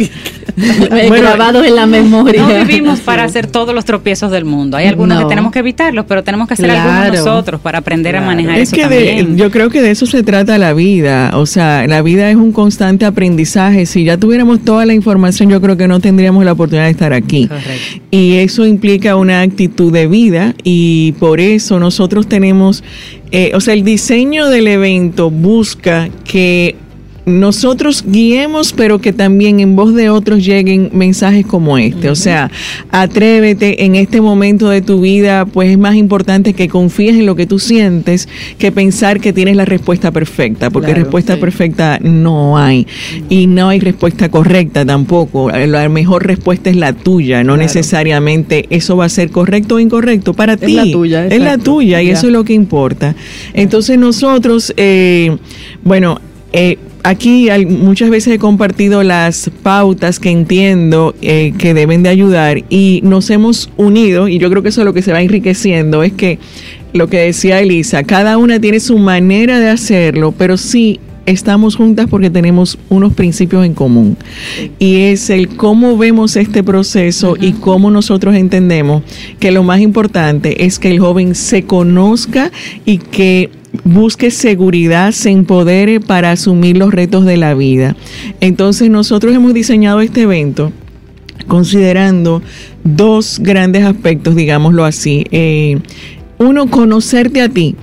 grabados en la memoria. No vivimos para hacer todos los tropiezos del mundo. Hay algunos que tenemos que evitarlos, pero tenemos que hacer algunos nosotros para aprender a manejar es eso que yo creo que de eso se trata la vida. O sea, la vida es un constante aprendizaje. Si ya tuviéramos toda la información, yo creo que no tendríamos la oportunidad de estar aquí. Y eso implica una actitud de vida y por eso nosotros tenemos, eh, o sea, el diseño del evento busca que nosotros guiemos, pero que también en voz de otros lleguen mensajes como este. O sea, atrévete en este momento de tu vida, pues es más importante que confíes en lo que tú sientes que pensar que tienes la respuesta perfecta, porque respuesta perfecta no hay. Y no hay respuesta correcta tampoco. La mejor respuesta es la tuya, no necesariamente eso va a ser correcto o incorrecto para ti. Es la tuya. Es la tuya y eso es lo que importa. Entonces nosotros, eh, bueno, eh, aquí muchas veces he compartido las pautas que entiendo eh, que deben de ayudar y nos hemos unido y yo creo que eso es lo que se va enriqueciendo, es que lo que decía Elisa, cada una tiene su manera de hacerlo, pero sí estamos juntas porque tenemos unos principios en común. Y es el cómo vemos este proceso y cómo nosotros entendemos que lo más importante es que el joven se conozca y que busque seguridad, se empodere para asumir los retos de la vida. Entonces nosotros hemos diseñado este evento considerando dos grandes aspectos, digámoslo así. Eh, uno, conocerte a ti,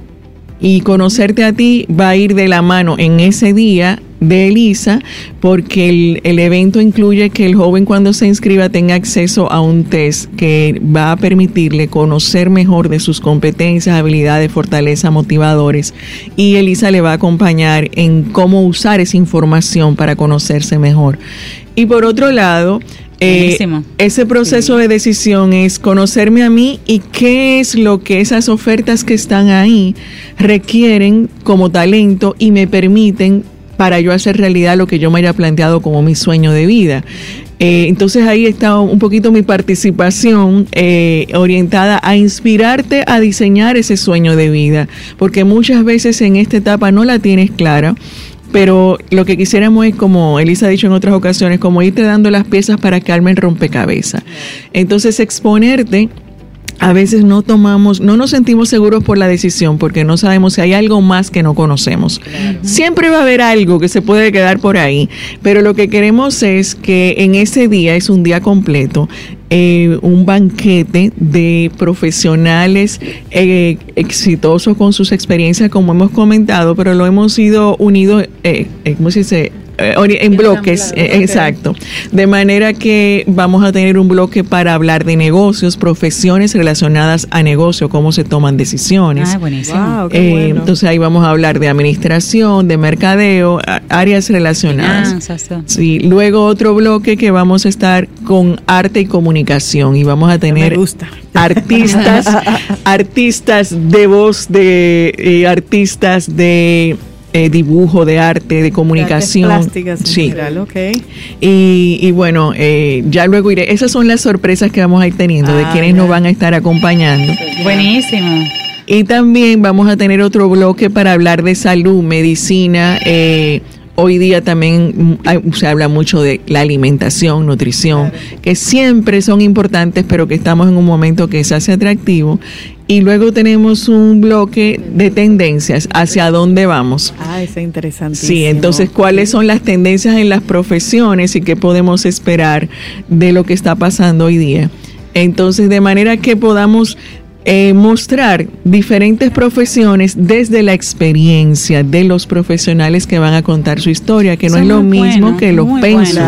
y conocerte a ti va a ir de la mano en ese día de Elisa, porque el, evento incluye que el joven cuando se inscriba tenga acceso a un test que va a permitirle conocer mejor de sus competencias, habilidades, fortalezas, motivadores, y Elisa le va a acompañar en cómo usar esa información para conocerse mejor. Y por otro lado, eh, ese proceso de decisión es conocerme a mí y qué es lo que esas ofertas que están ahí requieren como talento y me permiten para yo hacer realidad lo que yo me haya planteado como mi sueño de vida. Eh, entonces ahí está un poquito mi participación eh, orientada a inspirarte a diseñar ese sueño de vida, porque muchas veces en esta etapa no la tienes clara pero lo que quisiéramos es, como Elisa ha dicho en otras ocasiones, como irte dando las piezas para que armen rompecabezas. Entonces, exponerte a veces no tomamos, no nos sentimos seguros por la decisión porque no sabemos si hay algo más que no conocemos. Siempre va a haber algo que se puede quedar por ahí, pero lo que queremos es que en ese día, es un día completo, eh, un banquete de profesionales eh, exitosos con sus experiencias, como hemos comentado, pero lo hemos ido unido, eh, eh ¿cómo se dice? Eh, en bloques, eh, exacto. De manera que vamos a tener un bloque para hablar de negocios, profesiones relacionadas a negocio, cómo se toman decisiones. Ah, buenísimo. Eh, entonces ahí vamos a hablar de administración, de mercadeo, áreas relacionadas. sí, luego otro bloque que vamos a estar con arte y comunicación y vamos a tener artistas, artistas de voz, de artistas de eh, dibujo, de arte, de comunicación. plásticas sí. Y, bueno, eh, ya luego iré. Esas son las sorpresas que vamos a ir teniendo de ah, quienes nos van a estar acompañando. Buenísimo. Y también vamos a tener otro bloque para hablar de salud, medicina, eh, Hoy día también mm, se habla mucho de la alimentación, nutrición, que siempre son importantes, pero que estamos en un momento que se hace atractivo. Y luego tenemos un bloque de tendencias, hacia dónde vamos. Ah, es interesante. Sí, entonces, ¿cuáles son las tendencias en las profesiones y qué podemos esperar de lo que está pasando hoy día? Entonces, de manera que podamos eh, mostrar diferentes profesiones desde la experiencia de los profesionales que van a contar su historia, que no es lo mismo que los pensos.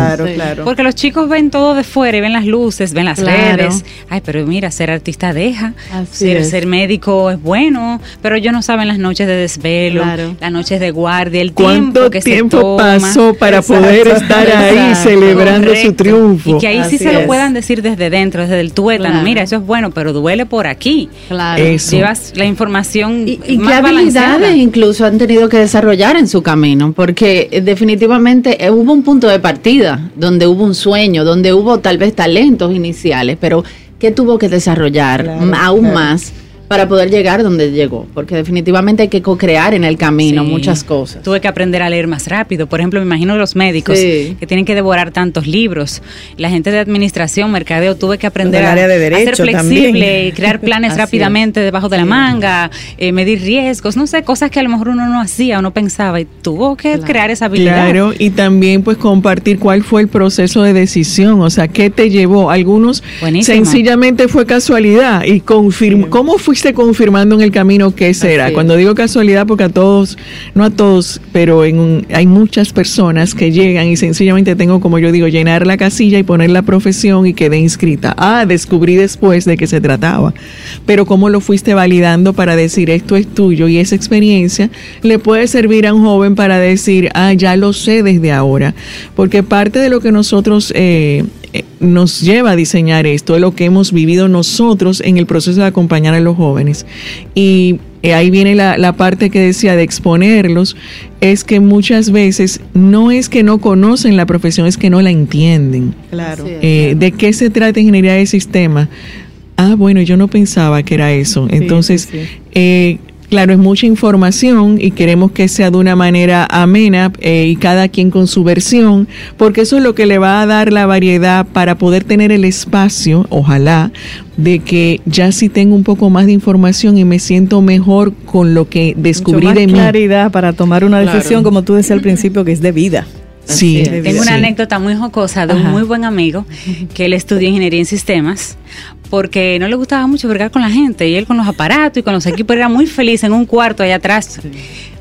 Porque los chicos ven todo de fuera y ven las luces, ven las redes. Ay, pero mira, ser artista deja, ser, ser, médico es bueno, pero ellos no saben las noches de desvelo, las noches de guardia, el tiempo que tiempo se toma. pasó para poder estar ahí celebrando su triunfo? Y que ahí sí se lo puedan decir desde dentro, desde el tuétano. Mira, eso es bueno, pero duele por aquí. Claro. Llevas la información. Y, qué habilidades incluso han tenido que desarrollar en su camino, porque definitivamente eh, hubo un punto de partida donde hubo un sueño, donde hubo tal vez talentos iniciales, pero ¿qué tuvo que desarrollar aún más? Para poder llegar donde llegó, porque definitivamente hay que co-crear en el camino muchas cosas. Tuve que aprender a leer más rápido, por ejemplo, me imagino los médicos que tienen que devorar tantos libros, la gente de administración, mercadeo, tuve que aprender a, ser flexible, crear planes rápidamente debajo de la manga, eh, medir riesgos, no sé, cosas que a lo mejor uno no hacía o no pensaba. Y tuvo que crear esa habilidad. Claro, y también pues compartir cuál fue el proceso de decisión, o sea, qué te llevó. Algunos sencillamente fue casualidad y confirmó, ¿cómo fue fuiste confirmando en el camino qué será. Cuando digo casualidad, porque a todos, no a todos, pero en hay muchas personas que llegan y sencillamente tengo, como yo digo, llenar la casilla y poner la profesión y quedé inscrita. Ah, descubrí después de qué se trataba. Pero cómo lo fuiste validando para decir esto es tuyo y esa experiencia le puede servir a un joven para decir, ah, ya lo sé desde ahora. Porque parte de lo que nosotros eh, eh, nos lleva a diseñar esto, es lo que hemos vivido nosotros en el proceso de acompañar a los jóvenes. Y eh, ahí viene la, parte que decía de exponerlos, es que muchas veces no es que no conocen la profesión, es que no la entienden. Claro. Eh, ¿De qué se trata ingeniería de sistema? Ah, bueno, yo no pensaba que era eso. Entonces, Claro, es mucha información y queremos que sea de una manera amena eh, y cada quien con su versión, porque eso es lo que le va a dar la variedad para poder tener el espacio, ojalá, de que ya sí tengo un poco más de información y me siento mejor con lo que descubrí de mí. claridad para tomar una decisión, como tú decías al principio, que es de vida. Sí, tengo una anécdota muy jocosa de un muy buen amigo que él estudió ingeniería en sistemas porque no le gustaba mucho vergar con la gente y él con los aparatos y con los equipos era muy feliz en un cuarto allá atrás.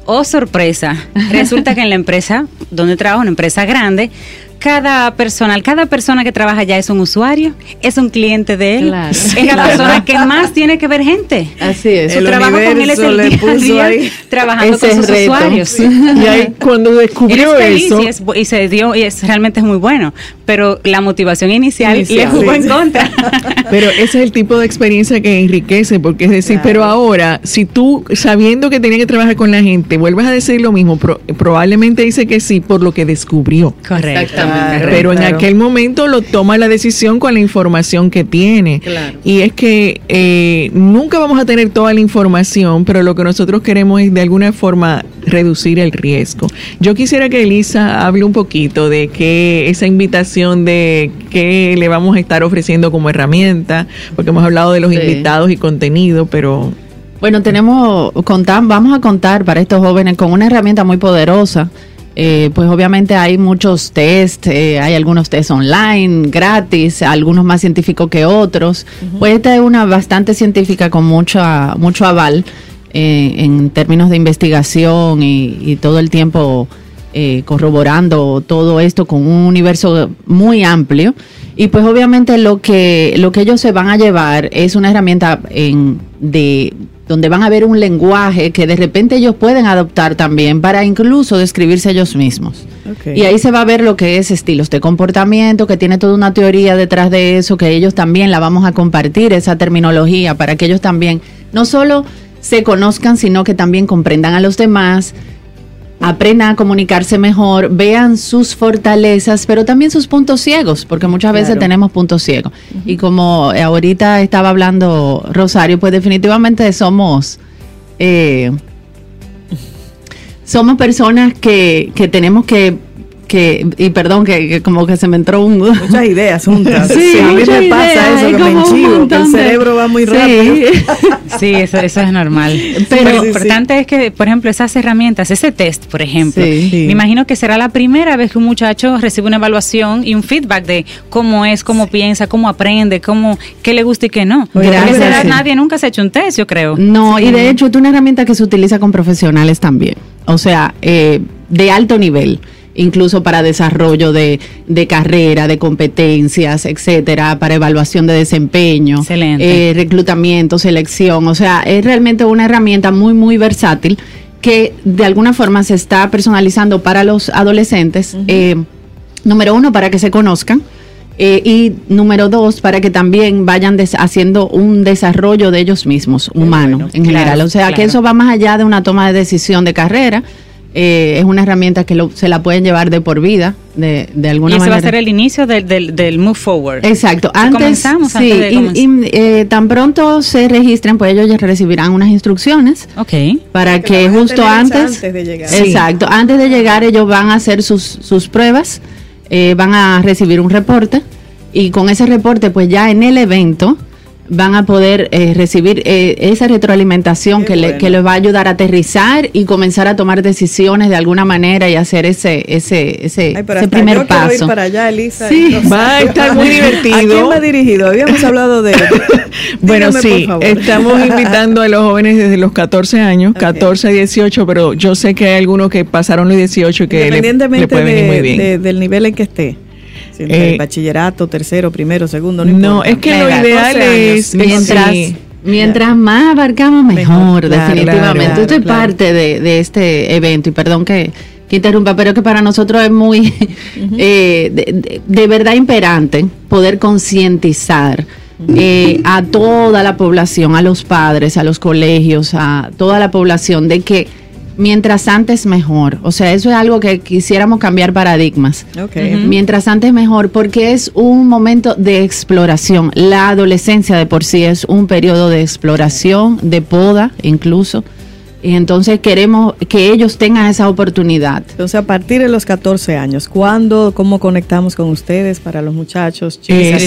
Oh, sorpresa. Resulta que en la empresa donde trabajo, una empresa grande, cada personal, cada persona que trabaja allá es un usuario, es un cliente de él, es la persona que más tiene que ver gente. Así es. Su trabajo con él es el día, día trabajando con sus usuarios. Y ahí cuando descubrió eso y, se dio y es realmente es muy bueno, pero la motivación inicial, le jugó en contra. Pero ese es el tipo de experiencia que enriquece, porque es decir, pero ahora si tú sabiendo que tenía que trabajar con la gente vuelves a decir lo mismo, probablemente dice que sí por lo que descubrió. Correcto. Pero en aquel momento lo toma la decisión con la información que tiene. Y es que eh, nunca vamos a tener toda la información, pero lo que nosotros queremos es de alguna forma reducir el riesgo. Yo quisiera que Elisa hable un poquito de que esa invitación de qué le vamos a estar ofreciendo como herramienta, porque hemos hablado de los invitados y contenido, pero bueno, tenemos, contar, vamos a contar para estos jóvenes con una herramienta muy poderosa. Eh, pues obviamente hay muchos test, eh, hay algunos test online, gratis, algunos más científicos que otros. Pues esta es una bastante científica con mucho, mucho aval eh, en términos de investigación y, todo el tiempo corroborando todo esto con un universo muy amplio. Y pues obviamente lo que, lo que ellos se van a llevar es una herramienta en, de donde van a ver un lenguaje que de repente ellos pueden adoptar también para incluso describirse ellos mismos. Y ahí se va a ver lo que es estilos de comportamiento, que tiene toda una teoría detrás de eso, que ellos también la vamos a compartir, esa terminología, para que ellos también no solo se conozcan, sino que también comprendan a los demás, aprendan a comunicarse mejor, vean sus fortalezas, pero también sus puntos ciegos, porque muchas veces tenemos puntos ciegos. Y como ahorita estaba hablando Rosario, pues definitivamente somos... Eh, somos personas que, que tenemos que que, y perdón, que, como que se me entró un... Muchas ideas juntas. Sí, a mí me pasa eso, que me enchivo, que el cerebro va muy rápido. Sí, eso, eso es normal. Pero lo importante es que, por ejemplo, esas herramientas, ese test, por ejemplo, me imagino que será la primera vez que un muchacho recibe una evaluación y un feedback de cómo es, cómo piensa, cómo aprende, cómo, qué le gusta y qué no. Gracias. nadie nunca se ha hecho un test, yo creo. No, y de hecho es una herramienta que se utiliza con profesionales también. O sea, eh, de alto nivel incluso para desarrollo de, carrera, de competencias, etcétera, para evaluación de desempeño, eh, reclutamiento, selección. O sea, es realmente una herramienta muy, muy versátil que de alguna forma se está personalizando para los adolescentes. Eh, número uno, para que se conozcan. Eh, y número dos, para que también vayan haciendo un desarrollo de ellos mismos, humano en general. O sea, que eso va más allá de una toma de decisión de carrera, eh, es una herramienta que se la pueden llevar de por vida, de, de alguna y ese va a ser el inicio del, del, Move Forward. Exacto. Antes, comenzamos sí, y, eh, tan pronto se registren, pues ellos ya recibirán unas instrucciones. Ok. Para que, justo antes, de llegar. Exacto. Antes de llegar, ellos van a hacer sus, sus pruebas, eh, van a recibir un reporte y con ese reporte, pues ya en el evento van a poder eh, recibir eh, esa retroalimentación que, le, que les va a ayudar a aterrizar y comenzar a tomar decisiones de alguna manera y hacer ese ese ese, primer paso. Ir para allá, Elisa. Sí, va a estar muy divertido. ¿A quién va dirigido? Habíamos hablado de Bueno, sí, estamos invitando a los jóvenes desde los 14 años, 14 a 18, pero yo sé que hay algunos que pasaron los 18 y que Independientemente de, del nivel en que esté. Eh, bachillerato, tercero, primero, segundo, no, no es que lo ideal es mientras mientras más abarcamos mejor, definitivamente. Esto es parte de, este evento y perdón que, interrumpa, pero que para nosotros es muy eh, de, verdad imperante poder concientizar. Eh, a toda la población, a los padres, a los colegios, a toda la población de que mientras antes mejor. O sea, eso es algo que quisiéramos cambiar paradigmas. Mientras antes mejor, porque es un momento de exploración. La adolescencia de por sí es un periodo de exploración, de poda incluso. Y entonces queremos que ellos tengan esa oportunidad. Entonces, a partir de los 14 años, ¿cuándo, cómo conectamos con ustedes para los muchachos? Eh,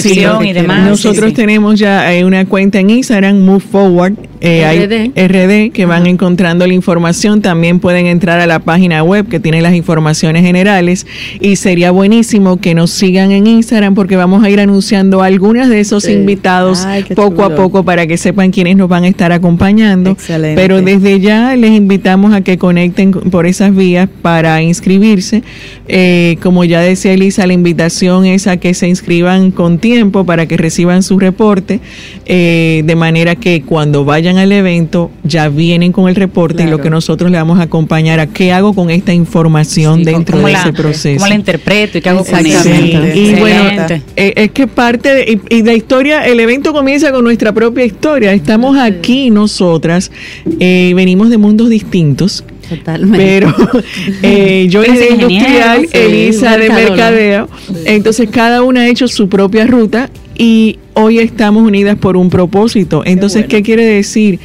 y demás. Nosotros tenemos ya eh, una cuenta en Instagram, Move Forward, eh, RD. que van encontrando la información. También pueden entrar a la página web que tiene las informaciones generales. Y sería buenísimo que nos sigan en Instagram porque vamos a ir anunciando algunas de esos invitados poco a poco para que sepan quiénes nos van a estar acompañando. Excelente. Pero desde ya les invitamos a que conecten por esas vías para inscribirse. Eh, como ya decía Elisa, la invitación es a que se inscriban con tiempo para que reciban su reporte, eh, de manera que cuando vayan al evento ya vienen con el reporte y lo que nosotros le vamos a acompañar a qué hago con esta información dentro de ese proceso. ¿Cómo la interpreto y qué hago con Y bueno, eh, es que parte de, y, la historia, el evento comienza con nuestra propia historia. Estamos aquí nosotras, venimos de mundos distintos Totalmente. Pero eh, yo de industrial, Elisa de mercadeo. Entonces cada una ha hecho su propia ruta y hoy estamos unidas por un propósito. Entonces, ¿qué quiere decir?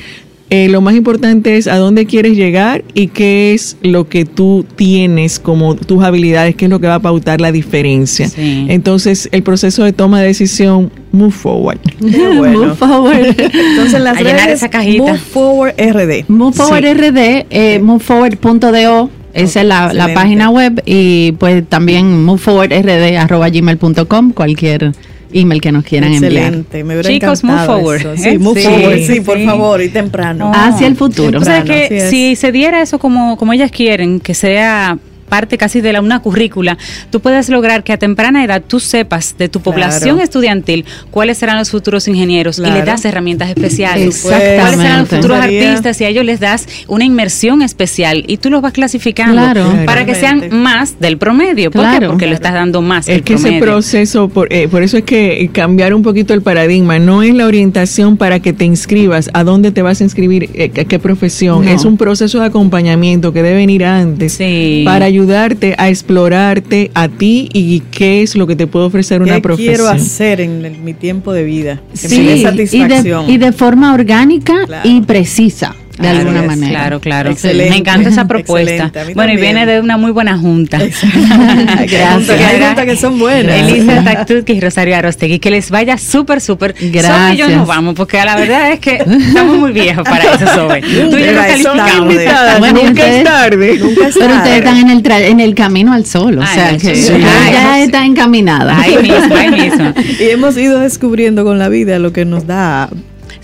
Eh, lo más importante es a dónde quieres llegar y qué es lo que tú tienes como tus habilidades, qué es lo que va a pautar la diferencia. Entonces, el proceso de toma de decisión, move forward. Move forward. Entonces, las redes, esa cajita. Move forward RD. Move forward RD, eh, moveforward.do. Esa es la, la, página web y pues también moveforwardrd.gmail.com, cualquier email que nos quieran Excelente, enviar. Me Chicos, move forward. Sí, move forward, sí, por favor, y temprano. Hacia el futuro. O sea que si se diera eso como, como ellas quieren, que sea parte casi de la, una currícula, tú puedes lograr que a temprana edad tú sepas de tu población estudiantil cuáles serán los futuros ingenieros y le das herramientas especiales. Exactamente. Cuáles serán los futuros artistas y a ellos les das una inmersión especial y tú los vas clasificando para que sean más del promedio. ¿Por qué? Porque lo estás dando más. Es que ese proceso, por, eh, por eso es que cambiar un poquito el paradigma, no es la orientación para que te inscribas, a dónde te vas a inscribir, eh, qué profesión, es un proceso de acompañamiento que debe venir antes para ayudarte a explorarte a ti y qué es lo que te puede ofrecer una ¿Qué quiero hacer en mi tiempo de vida? Que sí, me dé satisfacción. Y, de, forma orgánica y precisa de alguna manera. Claro, claro. Excelente. Me encanta esa propuesta. Bueno, y viene de una muy buena junta. Gracias. Hay juntas que son buenas. Elisa Tactut y Rosario Arostegui. Que les vaya súper, súper. Gracias. y yo nos vamos, porque la verdad es que estamos muy viejos para eso, Sobe. Tú y yo nos calificamos. Bueno, nunca es tarde. Nunca es tarde. Pero ustedes están en el, en el camino al sol, o sea, que ya, está encaminada. Ahí mismo, ahí mismo. Y hemos ido descubriendo con la vida lo que nos da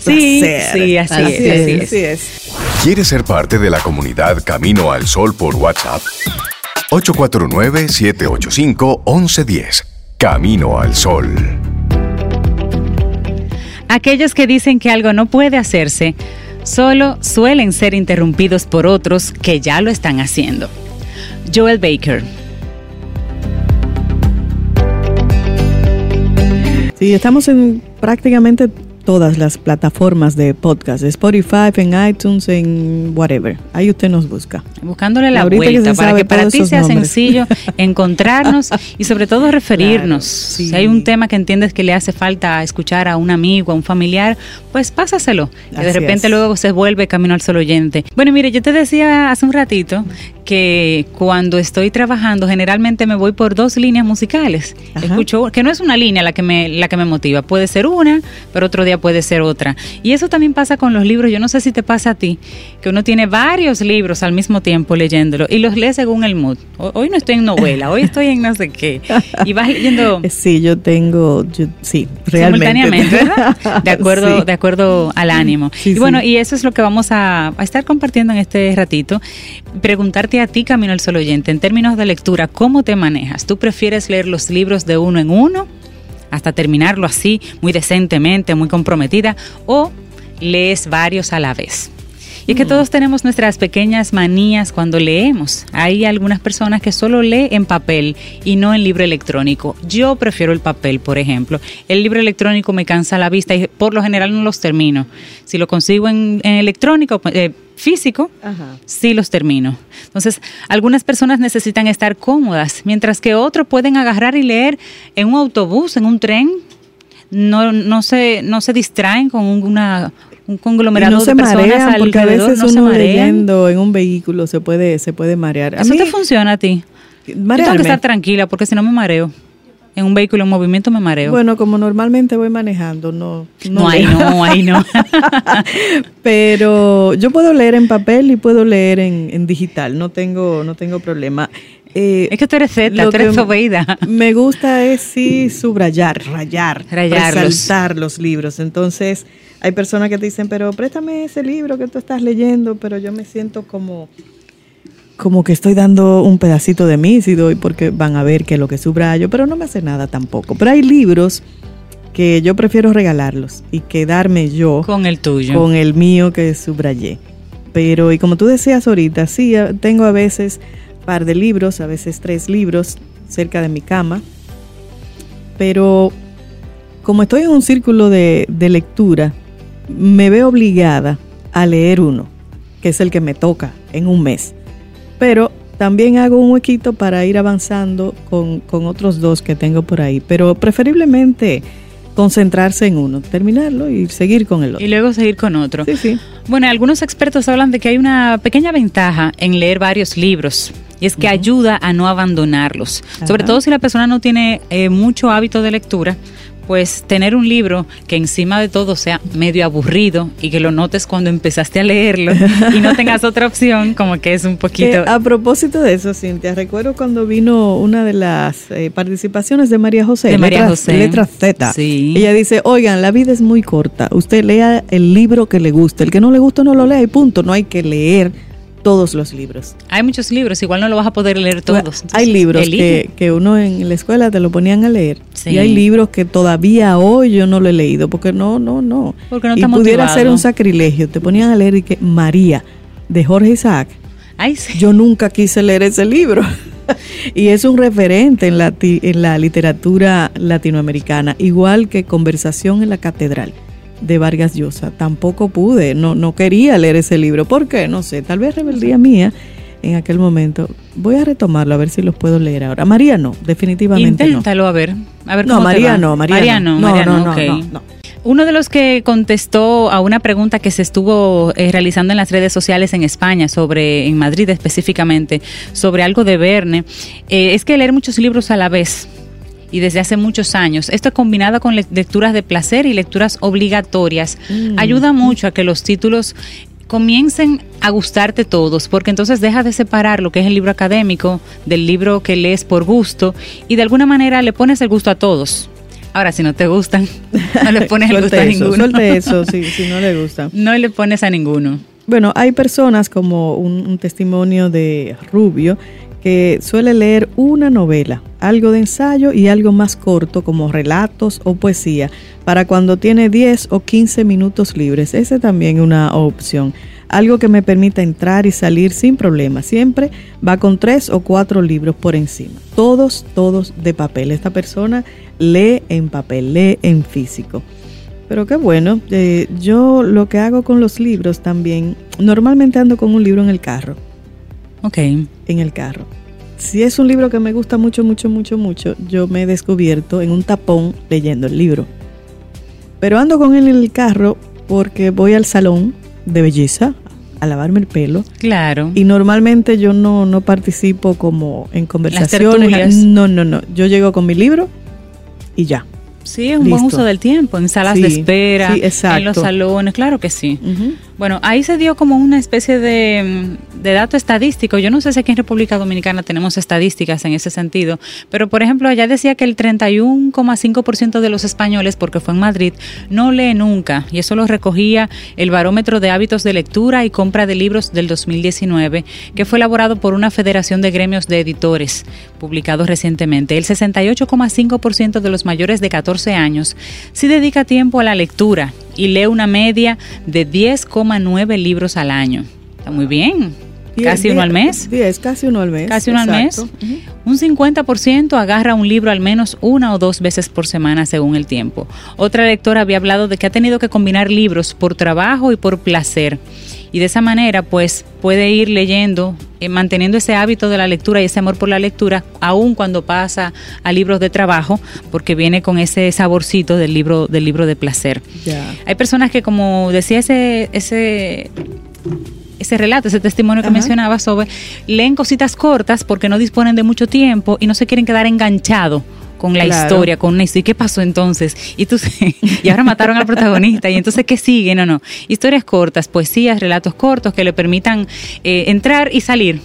Sí, sí, así, es, así es. ¿Quieres ser parte de la comunidad Camino al Sol por WhatsApp? 849-785-1110. Camino al Sol. Aquellos que dicen que algo no puede hacerse, solo suelen ser interrumpidos por otros que ya lo están haciendo. Joel Baker. Sí, estamos en prácticamente todas las plataformas de podcast, Spotify, en iTunes, en whatever. Ahí usted nos busca. Buscándole la vuelta para que para ti sea sencillo encontrarnos y sobre todo referirnos. Si hay un tema que entiendes que le hace falta escuchar a un amigo, a un familiar, pues pásaselo. Que de repente luego se vuelve camino al solo oyente. Bueno, mire, yo te decía hace un ratito que cuando estoy trabajando generalmente me voy por dos líneas musicales. Escucho que no es una línea la que me la que me motiva, puede ser una, pero otro día puede ser otra. Y eso también pasa con los libros. Yo no sé si te pasa a ti, que uno tiene varios libros al mismo tiempo leyéndolo y los lee según el mood. Hoy no estoy en novela, hoy estoy en no sé qué. Y vas leyendo. Sí, yo tengo, sí, realmente. Simultáneamente, ¿verdad? De acuerdo, de acuerdo al ánimo. y bueno, y eso es lo que vamos a, a estar compartiendo en este ratito. Preguntarte a ti, Camino al Solo Oyente, en términos de lectura, ¿cómo te manejas? ¿Tú prefieres leer los libros de uno en uno? Hasta terminarlo así, muy decentemente, muy comprometida, o lees varios a la vez. Y es que mm. todos tenemos nuestras pequeñas manías cuando leemos. Hay algunas personas que solo leen en papel y no en libro electrónico. Yo prefiero el papel, por ejemplo. El libro electrónico me cansa la vista y por lo general no los termino. Si lo consigo en, electrónico, eh, físico, sí los termino. Entonces, algunas personas necesitan estar cómodas, mientras que otros pueden agarrar y leer en un autobús, en un tren. No, no, se, no se distraen con una, un conglomerado no de personas marean, porque a veces no uno leyendo en un vehículo se puede, se puede marear. ¿Eso te funciona a ti? Yo tengo que estar tranquila porque si no me mareo en un vehículo en movimiento me mareo. Bueno, como normalmente voy manejando, no. No, no ahí no, ahí no. Pero yo puedo leer en papel y puedo leer en, digital, no tengo, no tengo problema. Eh, es que tú eres Z, tú eres obeida. Me gusta es sí subrayar, rayar, resaltar los libros. Entonces, hay personas que te dicen, pero préstame ese libro que tú estás leyendo, pero yo me siento como como que estoy dando un pedacito de mí si doy porque van a ver que lo que subrayo, pero no me hace nada tampoco. Pero hay libros que yo prefiero regalarlos y quedarme yo con el tuyo, con el mío que subrayé. Pero y como tú decías ahorita, sí, tengo a veces par de libros, a veces tres libros cerca de mi cama, pero como estoy en un círculo de, de lectura, me veo obligada a leer uno, que es el que me toca en un mes pero también hago un huequito para ir avanzando con, con otros dos que tengo por ahí, pero preferiblemente concentrarse en uno, terminarlo y seguir con el otro. Y luego seguir con otro. Sí, sí. Bueno, algunos expertos hablan de que hay una pequeña ventaja en leer varios libros y es que ayuda a no abandonarlos, sobre todo si la persona no tiene eh, mucho hábito de lectura pues tener un libro que encima de todo sea medio aburrido y que lo notes cuando empezaste a leerlo y no tengas otra opción, como que es un poquito... a propósito de eso, Cintia, recuerdo cuando vino una de las eh, participaciones de María José. De María José. Letra Z. Sí. Ella dice, oigan, la vida es muy corta, usted lea el libro que le guste, el que no le gusta no lo lea y punto, no hay que leer todos los libros. Hay muchos libros, igual no lo vas a poder leer todos. hay libros que, que, uno en la escuela te lo ponían a leer. Y hay libros que todavía hoy yo no lo he leído, porque no, no, no. Porque no y pudiera ser un sacrilegio. Te ponían a leer y que María, de Jorge Isaac. Ay, sí. Yo nunca quise leer ese libro. y es un referente en la, en la literatura latinoamericana, igual que Conversación en la Catedral de Vargas Llosa. Tampoco pude, no, no quería leer ese libro. ¿Por qué? No sé, tal vez rebeldía mía en aquel momento. Voy a retomarlo a ver si los puedo leer ahora. María no, definitivamente Inténtalo a ver. A ver no, María no, María, no. María no, no, no, Uno de los que contestó a una pregunta que se estuvo eh, realizando en las redes sociales en España, sobre, en Madrid específicamente, sobre algo de Verne, eh, es que leer muchos libros a la vez y desde hace muchos años. Esto combinado con lecturas de placer y lecturas obligatorias mm. ayuda mucho a que los títulos comiencen a gustarte todos, porque entonces dejas de separar lo que es el libro académico del libro que lees por gusto y de alguna manera le pones el gusto a todos. Ahora, si no te gustan, no le pones el gusto a ninguno. Suelte eso, sí, si no le gusta. No le pones a ninguno. Bueno, hay personas como un testimonio de Rubio que suele leer una novela, algo de ensayo y algo más corto como relatos o poesía, para cuando tiene 10 o 15 minutos libres. Esa también es una opción. Algo que me permita entrar y salir sin problema. Siempre va con tres o cuatro libros por encima. Todos, todos de papel. Esta persona lee en papel, lee en físico. Pero qué bueno. Eh, yo lo que hago con los libros también, normalmente ando con un libro en el carro Ok. En el carro. Si es un libro que me gusta mucho, mucho, mucho, mucho, yo me he descubierto en un tapón leyendo el libro. Pero ando con él en el carro porque voy al salón de belleza a lavarme el pelo. Claro. Y normalmente yo no, no participo como en conversaciones. No, no, no. Yo llego con mi libro y ya. Sí, es un buen uso del tiempo, en salas de espera, en los salones, claro que sí. Bueno, ahí se dio como una especie de, de, dato estadístico. Yo no sé si aquí en República Dominicana tenemos estadísticas en ese sentido, pero por ejemplo, allá decía que el 31,5% de los españoles, porque fue en Madrid, no lee nunca. Y eso lo recogía el Barómetro de Hábitos de Lectura y Compra de Libros del 2019, que fue elaborado por una federación de gremios de editores, publicado recientemente. El 68,5% de los mayores de 14 años sí dedica tiempo a la lectura y lee una media de 10,9 libros al año. Está muy bien. Casi uno al mes. 10, casi uno al mes. Casi uno al mes. Un 50% agarra un libro al menos una o dos veces por semana según el tiempo. Otra lectora había hablado de que ha tenido que combinar libros por trabajo y por placer y de esa manera pues puede ir leyendo, eh, manteniendo ese hábito de la lectura y ese amor por la lectura, aun cuando pasa a libros de trabajo, porque viene con ese saborcito del libro, del libro de placer. Hay personas que como decía ese, ese ese relato, ese testimonio que mencionaba sobre, leen cositas cortas porque no disponen de mucho tiempo y no se quieren quedar enganchados con la historia, con una ¿Y qué pasó entonces? Y, tú, y ahora mataron al protagonista. ¿Y entonces qué sigue? No, no. Historias cortas, poesías, relatos cortos que le permitan eh, entrar y salir.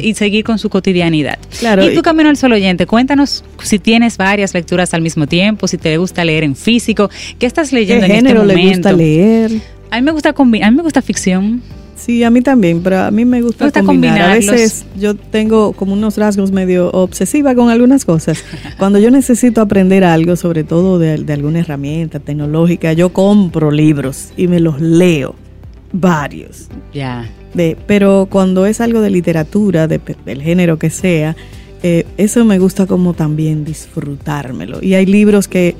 Y, seguir con su cotidianidad. y tu camino al solo oyente, cuéntanos si tienes varias lecturas al mismo tiempo, si te gusta leer en físico, qué estás leyendo en este momento. le gusta leer? A mí me gusta a mí me gusta ficción. Sí, a mí también, pero a mí me gusta, combinar. A veces yo tengo como unos rasgos medio obsesiva con algunas cosas. Cuando yo necesito aprender algo, sobre todo de, alguna herramienta tecnológica, yo compro libros y me los leo, varios. Ya. pero cuando es algo de literatura, de, del género que sea, eh, eso me gusta como también disfrutármelo. Y hay libros que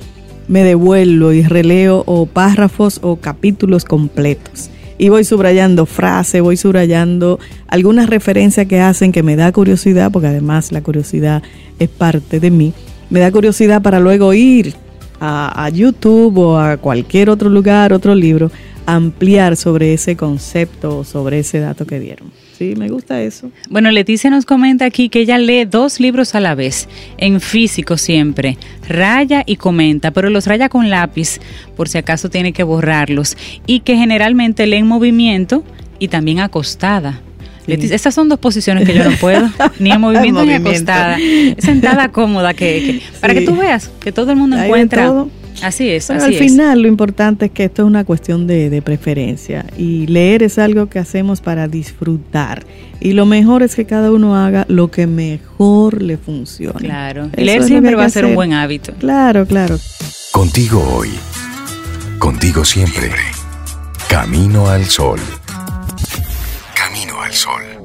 me devuelvo y releo o párrafos o capítulos completos y voy subrayando frases, voy subrayando algunas referencias que hacen que me da curiosidad, porque además la curiosidad es parte de mí. Me da curiosidad para luego ir a, a YouTube o a cualquier otro lugar, otro libro, ampliar sobre ese concepto o sobre ese dato que dieron. Sí, me gusta eso. Bueno, Leticia nos comenta aquí que ella lee dos libros a la vez, en físico siempre, raya y comenta, pero los raya con lápiz por si acaso tiene que borrarlos, y que generalmente lee en movimiento y también acostada. Leticia, esas son dos posiciones que yo no puedo, ni en movimiento, ni acostada. Sentada cómoda, que, para que tú veas que todo el mundo encuentra. Así es. Pero al final lo importante es que esto es una cuestión de, preferencia y leer es algo que hacemos para disfrutar y lo mejor es que cada uno haga lo que mejor le funcione. Claro. leer siempre va a ser un buen hábito. Claro, claro. Contigo hoy. Contigo siempre. Camino al sol. Camino al sol.